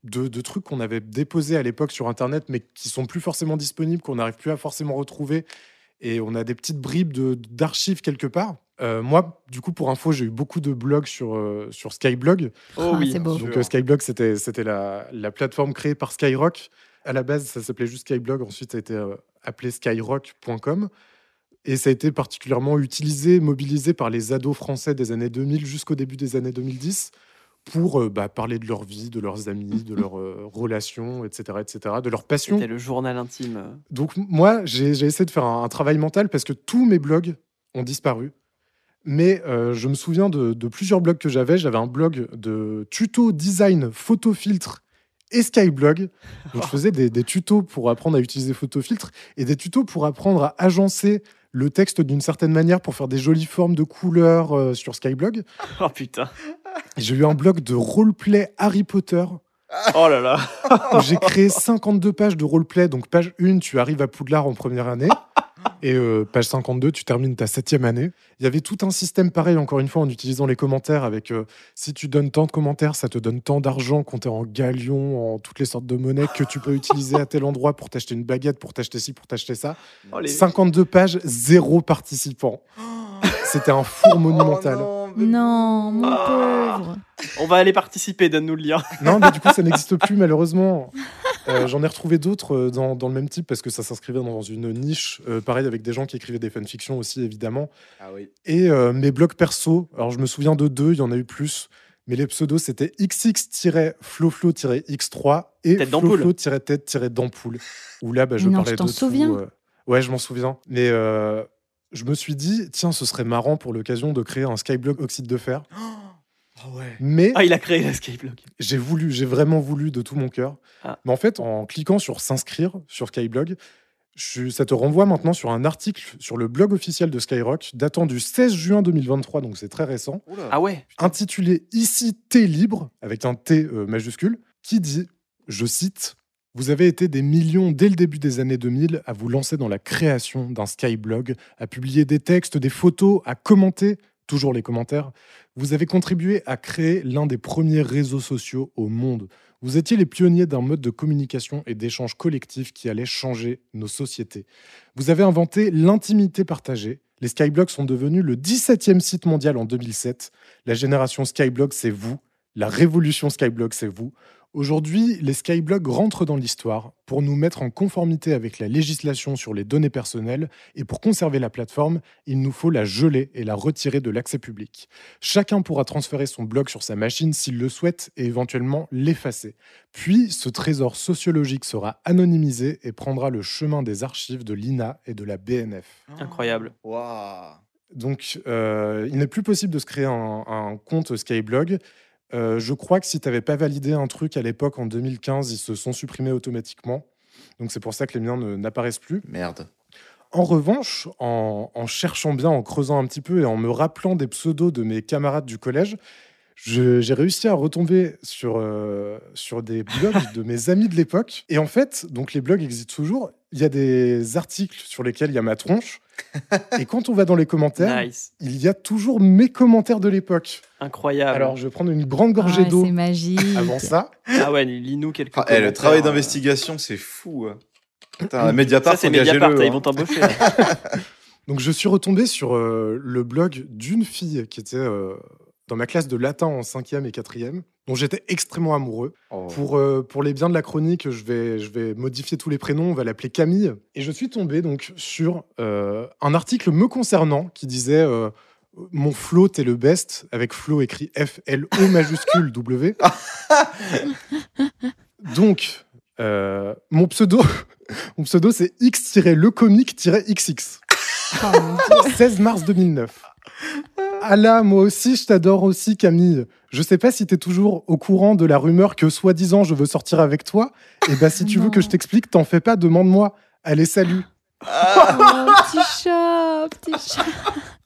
de, de trucs qu'on avait déposés à l'époque sur Internet, mais qui sont plus forcément disponibles, qu'on n'arrive plus à forcément retrouver. Et on a des petites bribes de- d'archives quelque part. Euh, moi, du coup, pour info, j'ai eu beaucoup de blogs sur, euh, sur Skyblog. Oh Ah, oui. c'est beau. Donc euh, Skyblog, c'était c'était la, la plateforme créée par Skyrock. À la base, ça s'appelait juste Skyblog. Ensuite, ça a été euh, appelé skyrock.com. Et ça a été particulièrement utilisé, mobilisé par les ados français des années 2000 jusqu'au début des années 2010 pour euh, bah, parler de leur vie, de leurs amis, de leurs euh, relations, etc., etc., de leurs passions. C'était le journal intime. Donc moi, j'ai essayé de faire un, un travail mental parce que tous mes blogs ont disparu. Mais euh, je me souviens de, de plusieurs blogs que j'avais. J'avais un blog de tuto design, photo filtre et Skyblog. Donc je faisais des, des tutos pour apprendre à utiliser photo filtre et des tutos pour apprendre à agencer le texte d'une certaine manière pour faire des jolies formes de couleurs euh, sur Skyblog. Oh putain. J'ai eu un blog de roleplay Harry Potter Oh là là. j'ai créé 52 pages de roleplay. Donc, page 1, tu arrives à Poudlard en première année. Et euh, page 52, tu termines ta septième année. Il y avait tout un système pareil, encore une fois, en utilisant les commentaires, avec euh, si tu donnes tant de commentaires, ça te donne tant d'argent compté en galions, en toutes les sortes de monnaies que tu peux utiliser à tel endroit pour t'acheter une baguette, pour t'acheter ci, pour t'acheter ça. Oh, les- 52 pages, zéro participant. C'était un four monumental. Oh non, mon Ah. pauvre. On va aller participer, donne-nous le lien. Non, mais du coup, ça n'existe plus, malheureusement. Euh, J'en ai retrouvé d'autres euh, dans, dans le même type parce que ça s'inscrivait dans une niche, euh, pareil, avec des gens qui écrivaient des fanfictions aussi, évidemment. Ah oui. Et euh, mes blogs perso, alors je me souviens de deux, il y en a eu plus, mais les pseudos c'était XX-Floflo-X3 et Tête d'ampoule. Floflo-Tête-d'ampoule. Où là, bah, je non, parlais tu t'en de tout, souviens euh, Ouais, je m'en souviens. Mais euh, je me suis dit, tiens, ce serait marrant pour l'occasion de créer un Skyblog oxyde de fer. Ah ouais. Mais Ah, il a créé la Skyblock. j'ai voulu, j'ai vraiment voulu de tout mon cœur. Ah. Mais en fait, en cliquant sur s'inscrire sur Skyblog, je- ça te renvoie maintenant sur un article sur le blog officiel de Skyrock datant du 16 juin 2023, donc c'est très récent, Oula. Ah ouais intitulé Ici T libre, avec un T euh, majuscule, qui dit, je cite, Vous avez été des millions dès le début des années 2000 à vous lancer dans la création d'un Skyblog, à publier des textes, des photos, à commenter, toujours les commentaires. Vous avez contribué à créer l'un des premiers réseaux sociaux au monde. Vous étiez les pionniers d'un mode de communication et d'échange collectif qui allait changer nos sociétés. Vous avez inventé l'intimité partagée. Les Skyblogs sont devenus le 17e site mondial en 2007. La génération Skyblog, c'est vous. La révolution Skyblog, c'est vous. Aujourd'hui, les Skyblogs rentrent dans l'histoire pour nous mettre en conformité avec la législation sur les données personnelles et pour conserver la plateforme, il nous faut la geler et la retirer de l'accès public. Chacun pourra transférer son blog sur sa machine s'il le souhaite et éventuellement l'effacer. Puis, ce trésor sociologique sera anonymisé et prendra le chemin des archives de l'INA et de la BNF. Incroyable. Waouh. Donc, euh, il n'est plus possible de se créer un, un compte Skyblog. Euh, je crois que si tu n'avais pas validé un truc à l'époque, en 2015, ils se sont supprimés automatiquement. Donc, c'est pour ça que les miens n'apparaissent plus. Merde. En revanche, en, en cherchant bien, en creusant un petit peu et en me rappelant des pseudos de mes camarades du collège, j'ai réussi à retomber sur, euh, sur des blogs de mes amis de l'époque. Et en fait, donc les blogs existent toujours. Il y a des articles sur lesquels il y a ma tronche. Et quand on va dans les commentaires, Nice. il y a toujours mes commentaires de l'époque. Incroyable. Alors, je vais prendre une grande gorgée Ah, d'eau c'est magique. avant ça. Ah ouais, lis-nous quelques Ah, eh, le travail euh, d'investigation, c'est fou. hein. Putain, Mediapart, Ça, c'est Mediapart, hein. ils vont t'embaucher. Donc, je suis retombé sur euh, le blog d'une fille qui était euh, dans ma classe de latin en 5e et 4e, dont j'étais extrêmement amoureux. Oh. Pour, euh, pour les biens de la chronique, je vais, je vais modifier tous les prénoms, on va l'appeler Camille. Et je suis tombé donc sur euh, un article me concernant qui disait euh, Mon Flo, t'es le best, avec Flo écrit F-L-O majuscule W. donc, euh, mon pseudo, mon pseudo c'est X-lecomique-XX. Oh, mon Dieu. 16 mars 2009. Ah là, moi aussi, je t'adore aussi, Camille. Je sais pas si t'es toujours au courant de la rumeur que soi-disant je veux sortir avec toi. Et bah, si tu veux que je t'explique, t'en fais pas, demande-moi. Allez, salut. Oh, petit chat, petit chat.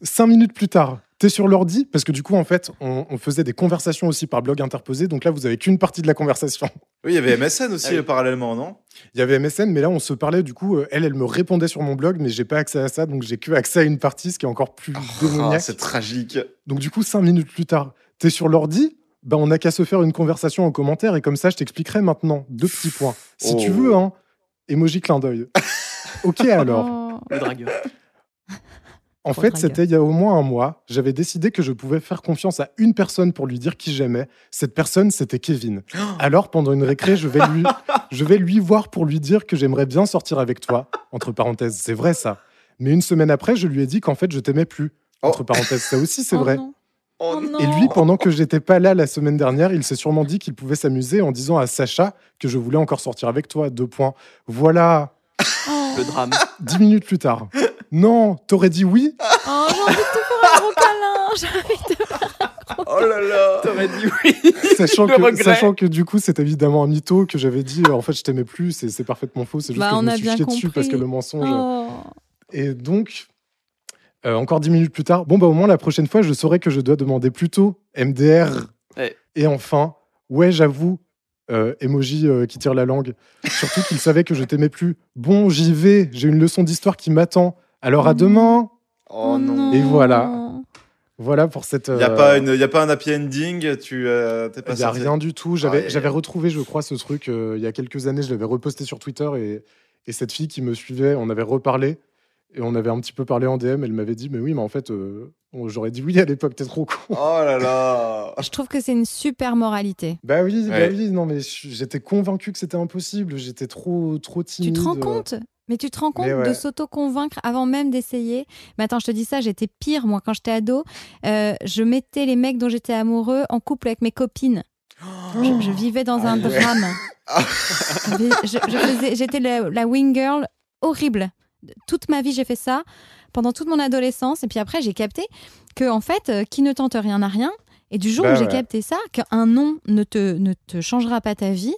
Cinq minutes plus tard, t'es sur l'ordi, parce que du coup, en fait, on, on faisait des conversations aussi par blog interposé. Donc là, vous avez qu'une partie de la conversation. Oui, il y avait MSN aussi Ah oui. parallèlement, non? Il y avait MSN, mais là, on se parlait. Du coup, euh, elle, elle me répondait sur mon blog, mais j'ai pas accès à ça. Donc j'ai que accès à une partie, ce qui est encore plus Ah, démoniaque. C'est tragique. Donc du coup, cinq minutes plus tard, t'es sur l'ordi, ben on n'a qu'à se faire une conversation en commentaire et comme ça, je t'expliquerai maintenant deux petits points. Si Oh. tu veux, hein, emoji clin d'œil. ok alors. Oh. Le dragueur. En fait, c'était il y a au moins un mois. J'avais décidé que je pouvais faire confiance à une personne pour lui dire qui j'aimais. Cette personne, c'était Kevin. Alors, pendant une récré, je vais lui, je vais lui voir pour lui dire que j'aimerais bien sortir avec toi. Entre parenthèses, c'est vrai ça. Mais une semaine après, je lui ai dit qu'en fait, je t'aimais plus. Oh. Entre parenthèses, ça aussi, c'est Oh vrai. non. Oh. Et lui, pendant que j'étais pas là la semaine dernière, il s'est sûrement dit qu'il pouvait s'amuser en disant à Sacha que je voulais encore sortir avec toi. Deux points. Voilà, Oh. Le drame. dix minutes plus tard. Non, t'aurais dit oui Oh, j'ai envie de te faire un gros câlin. J'ai envie de... oh là là T'aurais dit oui. sachant que, sachant que du coup, c'est évidemment un mytho que j'avais dit. En fait, je t'aimais plus. C'est c'est parfaitement faux. C'est juste Bah, que je me a suis dessus parce que le mensonge. Oh. Et donc, euh, encore dix minutes plus tard, bon, bah, au moins la prochaine fois, je saurai que je dois demander plutôt MDR. Ouais. Et enfin, ouais, j'avoue, euh, emoji euh, qui tire la langue. Surtout qu'il savait que je t'aimais plus. Bon, j'y vais, j'ai une leçon d'histoire qui m'attend. Alors à demain. Oh non. Et voilà. Voilà pour cette. Il n'y a, euh, pas une- y a pas un happy ending Tu euh, t'es pas Il n'y a rien du tout. J'avais Aïe, aïe, j'avais aïe. retrouvé, je crois, ce truc euh, il y a quelques années. Je l'avais reposté sur Twitter et, et cette fille qui me suivait, on avait reparlé et on avait un petit peu parlé en DM. Elle m'avait dit, mais oui, mais en fait, euh, j'aurais dit oui à l'époque, t'es trop con. Oh là là Je trouve que c'est une super moralité. Bah oui, bah Ouais. oui, non, mais je- j'étais convaincu que c'était impossible. J'étais trop, trop Tu timide. te rends euh. compte? Mais tu te rends compte ouais. de s'auto-convaincre avant même d'essayer? Mais attends, je te dis ça, j'étais pire, moi, quand j'étais ado. Euh, je mettais les mecs dont j'étais amoureux en couple avec mes copines. Je, je vivais dans un Ah ouais. drame. J'étais la, la wing girl horrible. Toute ma vie, j'ai fait ça. Pendant toute mon adolescence. Et puis après, j'ai capté que, en fait, euh, qui ne tente rien n'a rien. Et du jour Bah où j'ai ouais. capté ça, qu'un nom ne te, ne te changera pas ta vie,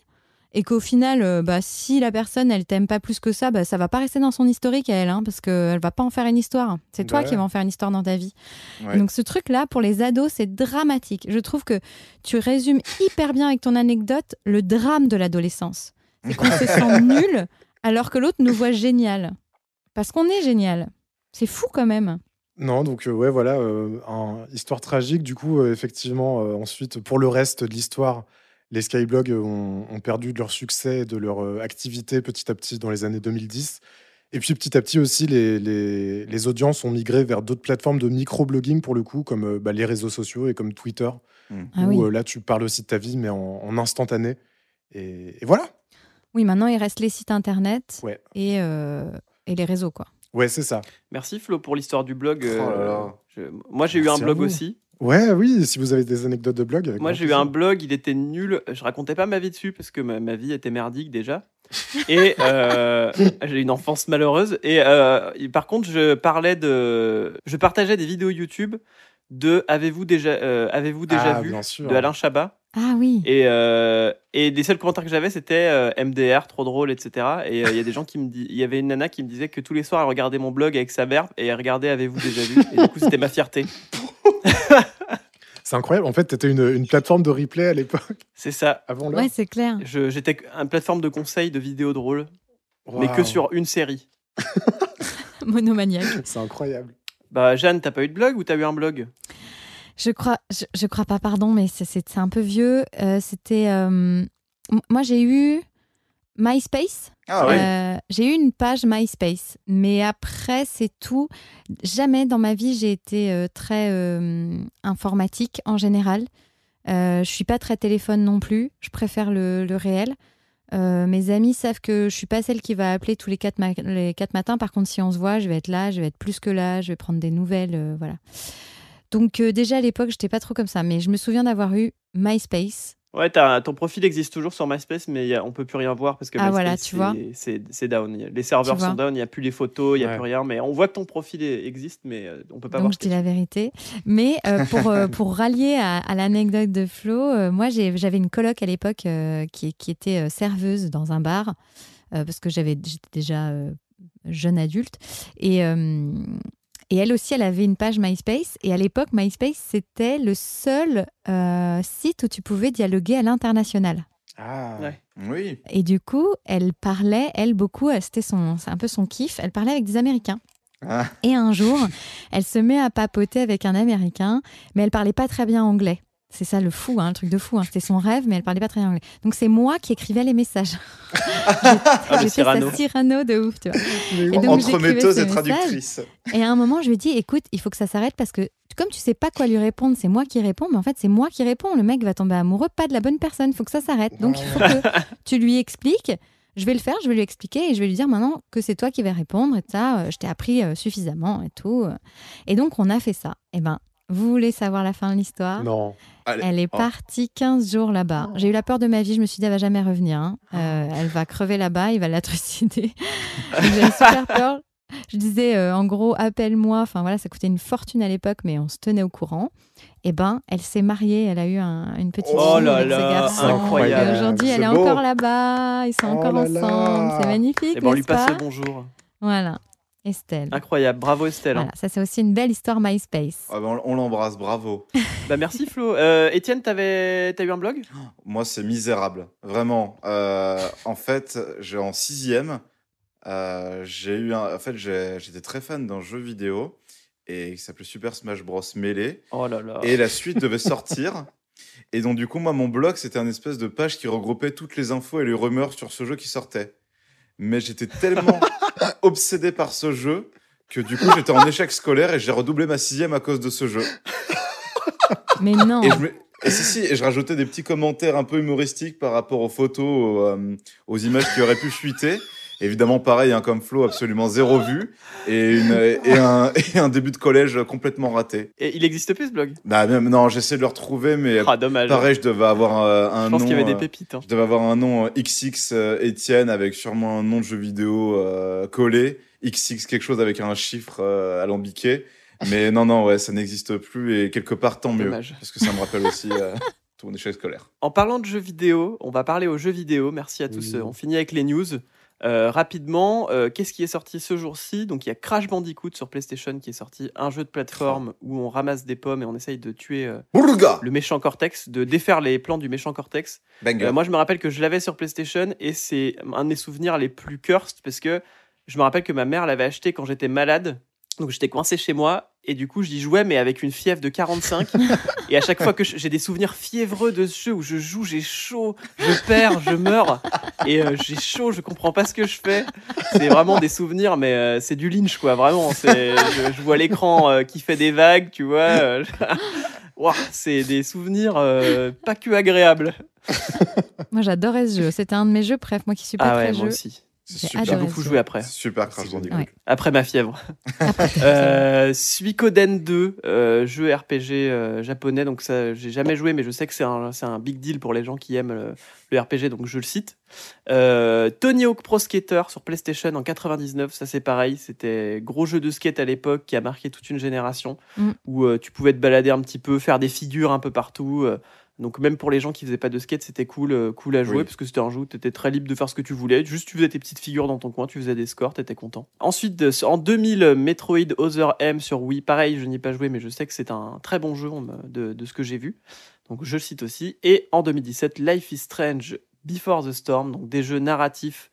et qu'au final, euh, bah, si la personne, elle t'aime pas plus que ça, bah, ça va pas rester dans son historique à elle, hein, parce qu'elle va pas en faire une histoire. C'est toi Bah qui vas en faire une histoire dans ta vie. Ouais. Donc ce truc-là, pour les ados, c'est dramatique. Je trouve que tu résumes hyper bien avec ton anecdote le drame de l'adolescence. C'est qu'on se sent nul alors que l'autre nous voit génial. Parce qu'on est génial. C'est fou quand même. Non, donc euh, ouais, voilà, euh, un- histoire tragique. Du coup, euh, effectivement, ensuite, pour le reste de l'histoire, les skyblogs euh, ont, ont perdu de leur succès et de leur euh, activité petit à petit dans les années 2010. Et puis petit à petit aussi, les, les, les audiences ont migré vers d'autres plateformes de microblogging pour le coup, comme euh, bah, les réseaux sociaux et comme Twitter, Ah où oui. là tu parles aussi de ta vie, mais en, en instantané. Et, et voilà. Oui, maintenant il reste les sites internet Ouais. et, euh, et les réseaux, quoi. Ouais, c'est ça. Merci Flo pour l'histoire du blog. Oh là là. je- Moi j'ai eu un blog aussi. Ouais, oui, si vous avez des anecdotes de blog. avec Moi j'ai eu un blog, il était nul. Je racontais pas ma vie dessus parce que ma, ma vie était merdique déjà. Et euh, j'ai une enfance malheureuse. Et euh, et par contre, je parlais de, je partageais des vidéos YouTube de avez-vous déjà, euh, avez-vous déjà Ah, vu bien sûr. de Alain Chabat? Ah oui. Et, euh, et les seuls commentaires que j'avais, c'était euh, MDR, trop drôle, etc. Et euh, il y a des gens qui me disent, il y avait une nana qui me disait que tous les soirs, elle regardait mon blog avec sa mère et elle regardait Avez-vous déjà vu? Et du coup, c'était ma fierté. C'est incroyable. En fait, t'étais une, une plateforme de replay à l'époque, C'est ça. avant l'heure. Ouais, c'est clair. J'étais une plateforme de conseils de vidéos drôles, mais que sur une série. Monomaniaque. C'est incroyable. Bah, Jeanne, t'as pas eu de blog ou t'as eu un blog? Je crois, je, je crois pas, pardon, mais c'est- un peu vieux. Euh, C'était. euh, moi, j'ai eu MySpace. Ah. Euh, j'ai eu une page MySpace, mais après, c'est tout. Jamais dans ma vie, j'ai été euh, très euh, informatique en général. Je suis pas très téléphone non plus. Je préfère le, le réel. Mes amis savent que je suis pas celle qui va appeler tous les quatre, ma- les quatre matins. Par contre, si on se voit, je vais être là, je vais être plus que là, je vais prendre des nouvelles, voilà. Donc déjà à l'époque, j'étais pas trop comme ça, mais je me souviens d'avoir eu MySpace. Ouais, t'as- ton profil existe toujours sur MySpace, mais a- on peut plus rien voir parce que Ah, MySpace, voilà, c'est- down. Les serveurs sont down, il n'y a plus les photos, il n'y a Ouais. plus rien, mais on voit que ton profil est- existe, mais euh, on peut pas Donc voir. je dis la vérité. Mais euh, pour, euh, pour rallier à, à l'anecdote de Flo, euh, moi j'avais une coloc à l'époque euh, qui, qui était serveuse dans un bar, euh, parce que j'avais j'étais déjà euh, jeune adulte. Et, euh, et elle aussi, elle avait une page MySpace. Et à l'époque, MySpace, c'était le seul euh, site où tu pouvais dialoguer à l'international. Ah. Ouais. Oui. Et du coup, elle parlait, elle, beaucoup, euh, c'était son, c'est un peu son kiff, elle parlait avec des Américains. Ah. Et un jour, elle se met à papoter avec un Américain, mais elle parlait pas très bien anglais. C'est ça le fou, hein, le truc de fou. hein. C'était son rêve, mais elle parlait pas très bien anglais. Donc c'est moi qui écrivais les messages. Ah, le J'ai fait Cyrano. sa Cyrano de ouf, tu vois. Et donc, Entre metteuse et traductrice. Et à un moment, je lui dis, écoute, il faut que ça s'arrête parce que comme tu sais pas quoi lui répondre, c'est moi qui réponds, mais en fait, c'est moi qui réponds. Le mec va tomber amoureux, pas de la bonne personne. Il faut que ça s'arrête. Donc, il faut que tu lui expliques. Je vais le faire, je vais lui expliquer et je vais lui dire maintenant que c'est toi qui vas répondre et ça, euh, je t'ai appris euh, suffisamment et tout. Et donc, on a fait ça. Et ben, vous voulez savoir la fin de l'histoire? Non. Allez. Elle est Oh. partie 15 jours là-bas. J'ai eu la peur de ma vie. Je me suis dit, elle va jamais revenir. hein. Euh, elle va crever là-bas, il va la trucider. J'avais super peur. Je disais, euh, en gros, appelle-moi. Enfin voilà, ça coûtait une fortune à l'époque, mais on se tenait au courant. Et ben, elle s'est mariée. Elle a eu un- une petite Oh fille là avec ce là, garçon. incroyable. Et aujourd'hui, elle est beau. encore là-bas. Ils sont Oh encore là là. ensemble. C'est magnifique, Et ben, on lui n'est-ce passe le bonjour. Voilà, Estelle. Incroyable, bravo Estelle. hein. Voilà, ça c'est aussi une belle histoire MySpace. Ah ben, on- l'embrasse, bravo. Bah merci Flo. Euh, Étienne, t'avais, t'as eu un blog? Moi, c'est misérable. Vraiment. Euh, en fait, j'ai en sixième, Euh, j'ai eu un... En fait, j'ai- j'étais très fan d'un jeu vidéo et qui s'appelait Super Smash Bros. Melee. Oh là là. Et la suite devait sortir. Et donc, du coup, moi, mon blog, c'était un espèce de page qui regroupait toutes les infos et les rumeurs sur ce jeu qui sortait. Mais j'étais tellement obsédé par ce jeu que du coup, j'étais en échec scolaire et j'ai redoublé ma sixième à cause de ce jeu. Mais non. Et je, me- et si, si, et je rajoutais des petits commentaires un peu humoristiques par rapport aux photos, aux, euh, aux images qui auraient pu fuiter. Évidemment, pareil, hein, comme Flo, absolument zéro vue et, une, et, un, et un début de collège complètement raté. Et il existe plus ce blog? Bah, même, non, j'essaie de le retrouver, mais Ah, dommage. pareil, je devais avoir euh, un Je pense nom. qu'il y avait des euh, pépites. hein. je devais avoir un nom euh, XX euh, Étienne avec sûrement un nom de jeu vidéo euh, collé. XX quelque chose avec un chiffre euh, alambiqué. Mais non, non, ouais, ça n'existe plus et quelque part tant mieux. Dommage. Parce que ça me rappelle aussi euh, tout mon échec scolaire. En parlant de jeux vidéo, on va parler aux jeux vidéo. Merci à tous. Oui. Euh, On finit avec les news. Euh, rapidement, euh, qu'est-ce qui est sorti ce jour-ci? Donc il y a Crash Bandicoot sur PlayStation qui est sorti, un jeu de plateforme où on ramasse des pommes et on essaye de tuer euh, Bourga le méchant Cortex, de défaire les plans du méchant Cortex. Euh, moi, je me rappelle que je l'avais sur PlayStation et c'est un de mes souvenirs les plus cursed parce que je me rappelle que ma mère l'avait acheté quand j'étais malade. Donc j'étais coincé chez moi et du coup j'y jouais mais avec une fièvre de 45 et à chaque fois que j'ai des souvenirs fiévreux de ce jeu où je joue j'ai chaud je perds je meurs. Et euh, j'ai chaud je comprends pas ce que je fais. C'est vraiment des souvenirs mais euh, c'est du lynch quoi vraiment. C'est je, je vois l'écran euh, qui fait des vagues tu vois euh, Ouah, c'est des souvenirs euh, pas que agréables. Moi, j'adorais ce jeu. C'était un de mes jeux, bref, moi qui suis pas ah ouais très moi jeu. aussi j'ai super. adoré j'ai beaucoup joué après super Crash Bandicoot. Ouais. Après ma fièvre. euh, Suikoden 2, euh, jeu RPG euh, japonais. Donc ça, j'ai jamais joué, mais je sais que c'est un, c'est un big deal pour les gens qui aiment le, le RPG, donc je le cite. Euh, Tony Hawk Pro Skater sur PlayStation en 99, ça c'est pareil. C'était gros jeu de skate à l'époque qui a marqué toute une génération, Mm. où euh, tu pouvais te balader un petit peu, faire des figures un peu partout. Euh, donc même pour les gens qui faisaient pas de skate, c'était cool, euh, cool à jouer Oui. parce que c'était un jeu où tu étais très libre de faire ce que tu voulais. Juste tu faisais tes petites figures dans ton coin, tu faisais des scores, t'étais content. Ensuite, de- en 2000, euh, Metroid Other M sur Wii, pareil, je n'y ai pas joué, mais je sais que c'est un très bon jeu de, de ce que j'ai vu. Donc je le cite aussi. Et en 2017, Life is Strange Before the Storm, donc des jeux narratifs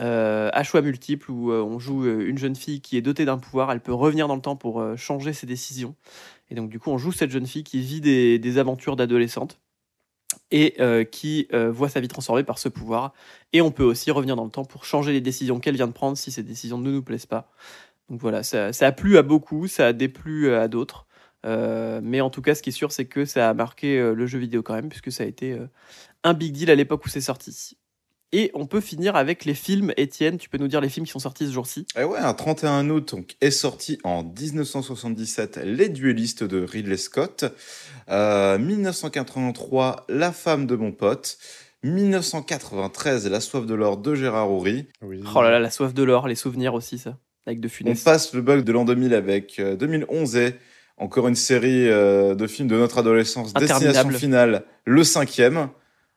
euh, à choix multiples où euh, on joue euh, une jeune fille qui est dotée d'un pouvoir, elle peut revenir dans le temps pour euh, changer ses décisions. Et donc du coup, on joue cette jeune fille qui vit des, des aventures d'adolescente et euh, qui euh, voit sa vie transformée par ce pouvoir. Et on peut aussi revenir dans le temps pour changer les décisions qu'elle vient de prendre si ces décisions ne nous plaisent pas. Donc voilà, ça, a plu à beaucoup, ça a déplu à d'autres. Euh, mais en tout cas, ce qui est sûr, c'est que ça a marqué euh, le jeu vidéo quand même, puisque ça a été euh, un big deal à l'époque où c'est sorti. Et on peut finir avec les films. Étienne, tu peux nous dire les films qui sont sortis ce jour-ci? Et ouais, un 31 août donc, est sorti en 1977 Les Duellistes de Ridley Scott. Euh, 1983 La femme de mon pote. 1993 La soif de l'or de Gérard Houry. Oui. Oh là là, la soif de l'or, les souvenirs aussi, ça. Avec de On funès. passe le bug de l'an 2000 avec euh, 2011 et encore une série euh, de films de notre adolescence. Destination finale, le cinquième.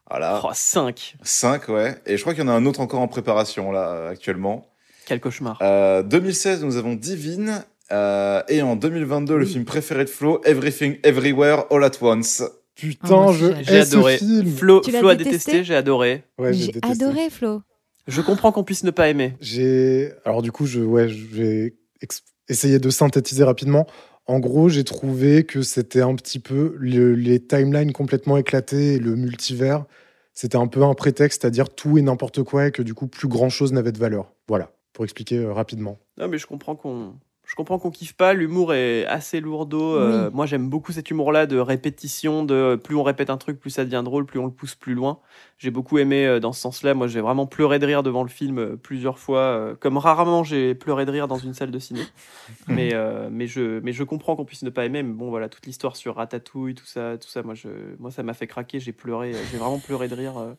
Voilà. Oh, 5 5, ouais. Et je crois qu'il y en a un autre encore en préparation, là, euh, actuellement. Quel cauchemar. Euh, 2016, nous avons Divine. euh, et en 2022, le film préféré de Flo, Everything Everywhere All at Once. Putain, Ah, je J'ai adoré. ce film. Flo, Flo a détesté détesté, j'ai adoré. Ouais, J'ai détesté. adoré, Flo. Je comprends qu'on puisse ne pas aimer. J'ai alors du coup je ouais je vais ex- essayer de synthétiser rapidement. En gros, j'ai trouvé que c'était un petit peu le- les timelines complètement éclatées et le multivers. C'était un peu un prétexte, c'est-à-dire tout et n'importe quoi et que du coup plus grand chose n'avait de valeur. Voilà, pour expliquer euh, rapidement. Non, mais je comprends qu'on. Je comprends qu'on kiffe pas, l'humour est assez lourdeau. euh, Oui. moi, j'aime beaucoup cet humour-là de répétition, de plus on répète un truc, plus ça devient drôle, plus on le pousse plus loin. J'ai beaucoup aimé euh, dans ce sens-là. Moi, j'ai vraiment pleuré de rire devant le film euh, plusieurs fois, euh, comme rarement j'ai pleuré de rire dans une salle de ciné. mais, euh, mais, je, mais je comprends qu'on puisse ne pas aimer. Mais bon, voilà, toute l'histoire sur Ratatouille, tout ça, tout ça moi, je, moi ça m'a fait craquer. J'ai pleuré, j'ai vraiment pleuré de rire euh,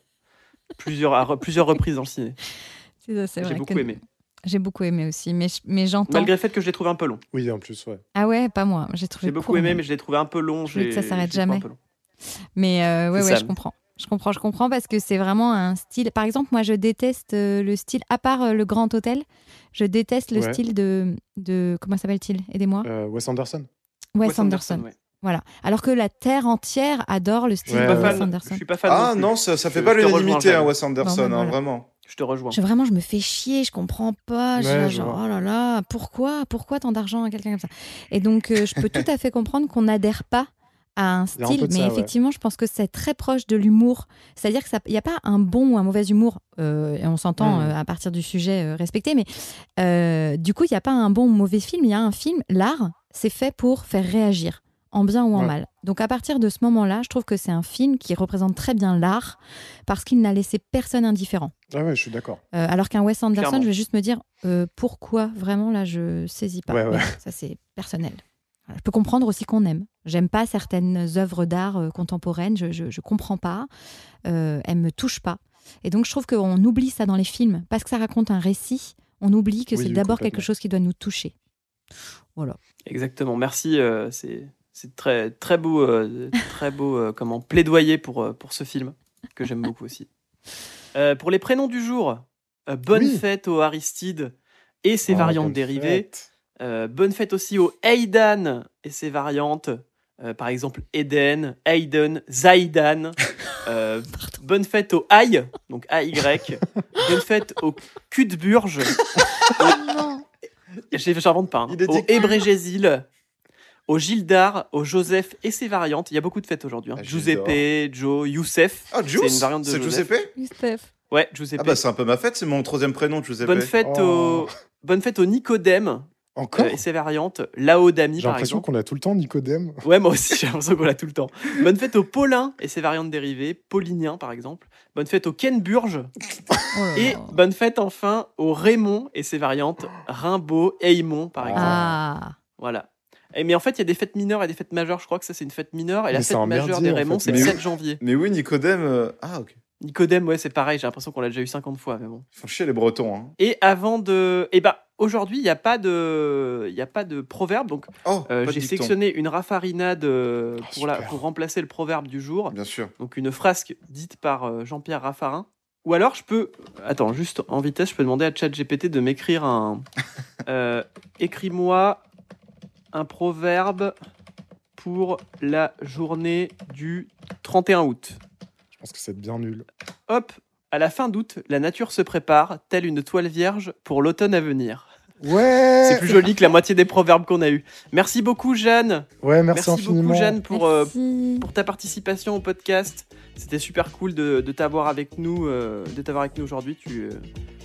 plusieurs, à re- plusieurs reprises dans le ciné. C'est ça, c'est J'ai vrai beaucoup que- aimé. J'ai beaucoup aimé aussi, mais, je- mais j'entends. Malgré le fait que je l'ai trouvé un peu long. Oui, en plus, ouais. Ah ouais, pas moi. J'ai trouvé J'ai beaucoup court, aimé, mais je l'ai trouvé un peu long. Je que ça s'arrête jamais. un peu long. Mais euh, ouais, C'est ouais, ça. je comprends. Je comprends, je comprends parce que c'est vraiment un style. Par exemple, moi, je déteste euh, le style, à part euh, le Grand Hôtel, je déteste le Ouais. style de, de. Comment s'appelle-t-il? Aidez-moi. Euh, Wes Anderson. Wes, Wes Anderson. ouais. Voilà. Alors que la terre entière adore le style Ouais, de Je suis pas Wes fan. Anderson. Je suis pas fan. Ah non, ça, ça fait Je- pas l'unanimité, hein. Wes Anderson, ben, hein, voilà. vraiment. Je te rejoins. Je, vraiment, je me fais chier, je comprends pas. je Ouais, genre, oh là là, pourquoi Pourquoi tant d'argent à quelqu'un comme ça? Et donc, euh, je peux tout à fait comprendre qu'on n'adhère pas à un style, mais ça, ouais. effectivement, je pense que c'est très proche de l'humour. C'est-à-dire qu'il n'y a pas un bon ou un mauvais humour, euh, et on s'entend Mm. euh, à partir du sujet euh, respecté, mais euh, du coup, il n'y a pas un bon ou mauvais film, il y a un film, l'art, c'est fait pour faire réagir, en bien ou en Ouais. mal. Donc à partir de ce moment-là, je trouve que c'est un film qui représente très bien l'art, parce qu'il n'a laissé personne indifférent. Ah ouais, je suis d'accord. Euh, alors qu'un Wes Anderson, Clairement. je vais juste me dire euh, pourquoi vraiment là je saisis pas. Ouais, ouais. Mais Ça c'est personnel. Je peux comprendre aussi qu'on aime. J'aime pas certaines œuvres d'art euh, contemporaines, je, je, je comprends pas, euh, elles me touchent pas. Et donc je trouve qu'on oublie ça dans les films parce que ça raconte un récit. On oublie que Oui, c'est oui, d'abord quelque chose qui doit nous toucher. Voilà. Exactement. Merci. euh, c'est c'est très très beau, euh, très beau euh, comment plaidoyer pour euh, pour ce film que j'aime beaucoup aussi. Euh, pour les prénoms du jour, euh, bonne Oui. fête aux Aristides et ses Oh, variantes bonne dérivées. fête. Euh, bonne fête aussi au Aidan et ses variantes. Euh, par exemple, Eden, Aiden, Zaidan. Euh, bonne fête au Aïe, donc AY. bonne fête au cul de Burge. non. J'ai- J'invente pas. hein. Au. Hébrégésil, au Gildar, au Joseph et ses variantes. Il y a beaucoup de fêtes aujourd'hui. hein. Ah, Giuseppe, Joe, Youssef. Ah, C'est Juice une variante de C'est Joseph. Giuseppe Youssef. Ouais, Giuseppe. Ah bah c'est un peu ma fête, c'est mon troisième prénom, Giuseppe. bonne fête Oh. au bonne fête au Nicodème Encore euh, et ses variantes. Laodamie J'ai par l'impression exemple. qu'on a tout le temps Nicodème. Ouais, moi aussi, j'ai l'impression qu'on l'a tout le temps. Bonne fête au Paulin et ses variantes dérivées, Paulinien par exemple. Bonne fête au Ken Burge. Oh Et là. bonne fête enfin au Raymond et ses variantes, Rimbaud, Aymon par exemple. Ah. Voilà. Et, mais en fait, il y a des fêtes mineures et des fêtes majeures. Je crois que ça, c'est une fête mineure. Et la Mais fête majeure des en Raymond, fait. c'est le Mais oui. 7 janvier. Mais oui, Nicodème. euh, Ah, ok. Nicodème, ouais, c'est pareil. J'ai l'impression qu'on l'a déjà eu 50 fois. Mais bon. Ils font chier les Bretons. Hein. Et avant de. Et bah, aujourd'hui, il n'y a, pas de... il a pas de proverbe. Donc, Oh, euh, j'ai sélectionné une raffarinade euh, Oh, pour, la... pour remplacer le proverbe du jour. Bien sûr. Donc, une frasque dite par euh, Jean-Pierre Raffarin. Ou alors, je peux. Attends, juste en vitesse, je peux demander à ChatGPT de m'écrire un. Écris-moi un proverbe pour la journée du 31 août. Je pense que c'est bien nul. Hop, à la fin d'août, la nature se prépare, telle une toile vierge pour l'automne à venir. Ouais C'est plus joli que la moitié des proverbes qu'on a eu. Merci beaucoup, Jeanne. Ouais, merci, Merci infiniment. beaucoup, Jeanne, pour, euh, pour ta participation au podcast. C'était super cool de, de t'avoir avec nous, euh, de t'avoir avec nous aujourd'hui. Tu, euh,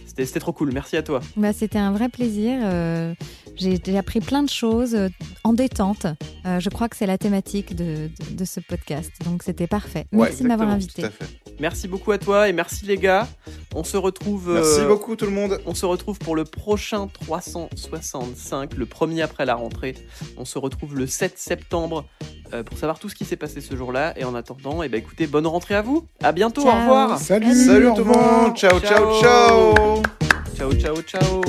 c'était, c'était trop cool. Merci à toi. Bah, C'était un vrai plaisir. euh, J'ai j'ai appris plein de choses euh, en détente. Euh, je crois que c'est la thématique de, de- de ce podcast. Donc c'était parfait. Ouais, Merci de m'avoir invité. Tout à fait. Merci beaucoup à toi et merci les gars. On se retrouve. Merci beaucoup tout le monde. On se retrouve pour le prochain 365, le premier après la rentrée. On se retrouve le 7 septembre euh, pour savoir tout ce qui s'est passé ce jour-là. Et en attendant, eh ben, écoutez, bonne rentrée à vous. À bientôt. Au revoir. Salut, Salut au tout le monde. Ciao, ciao, Ciao. ciao. Ciao, ciao, ciao.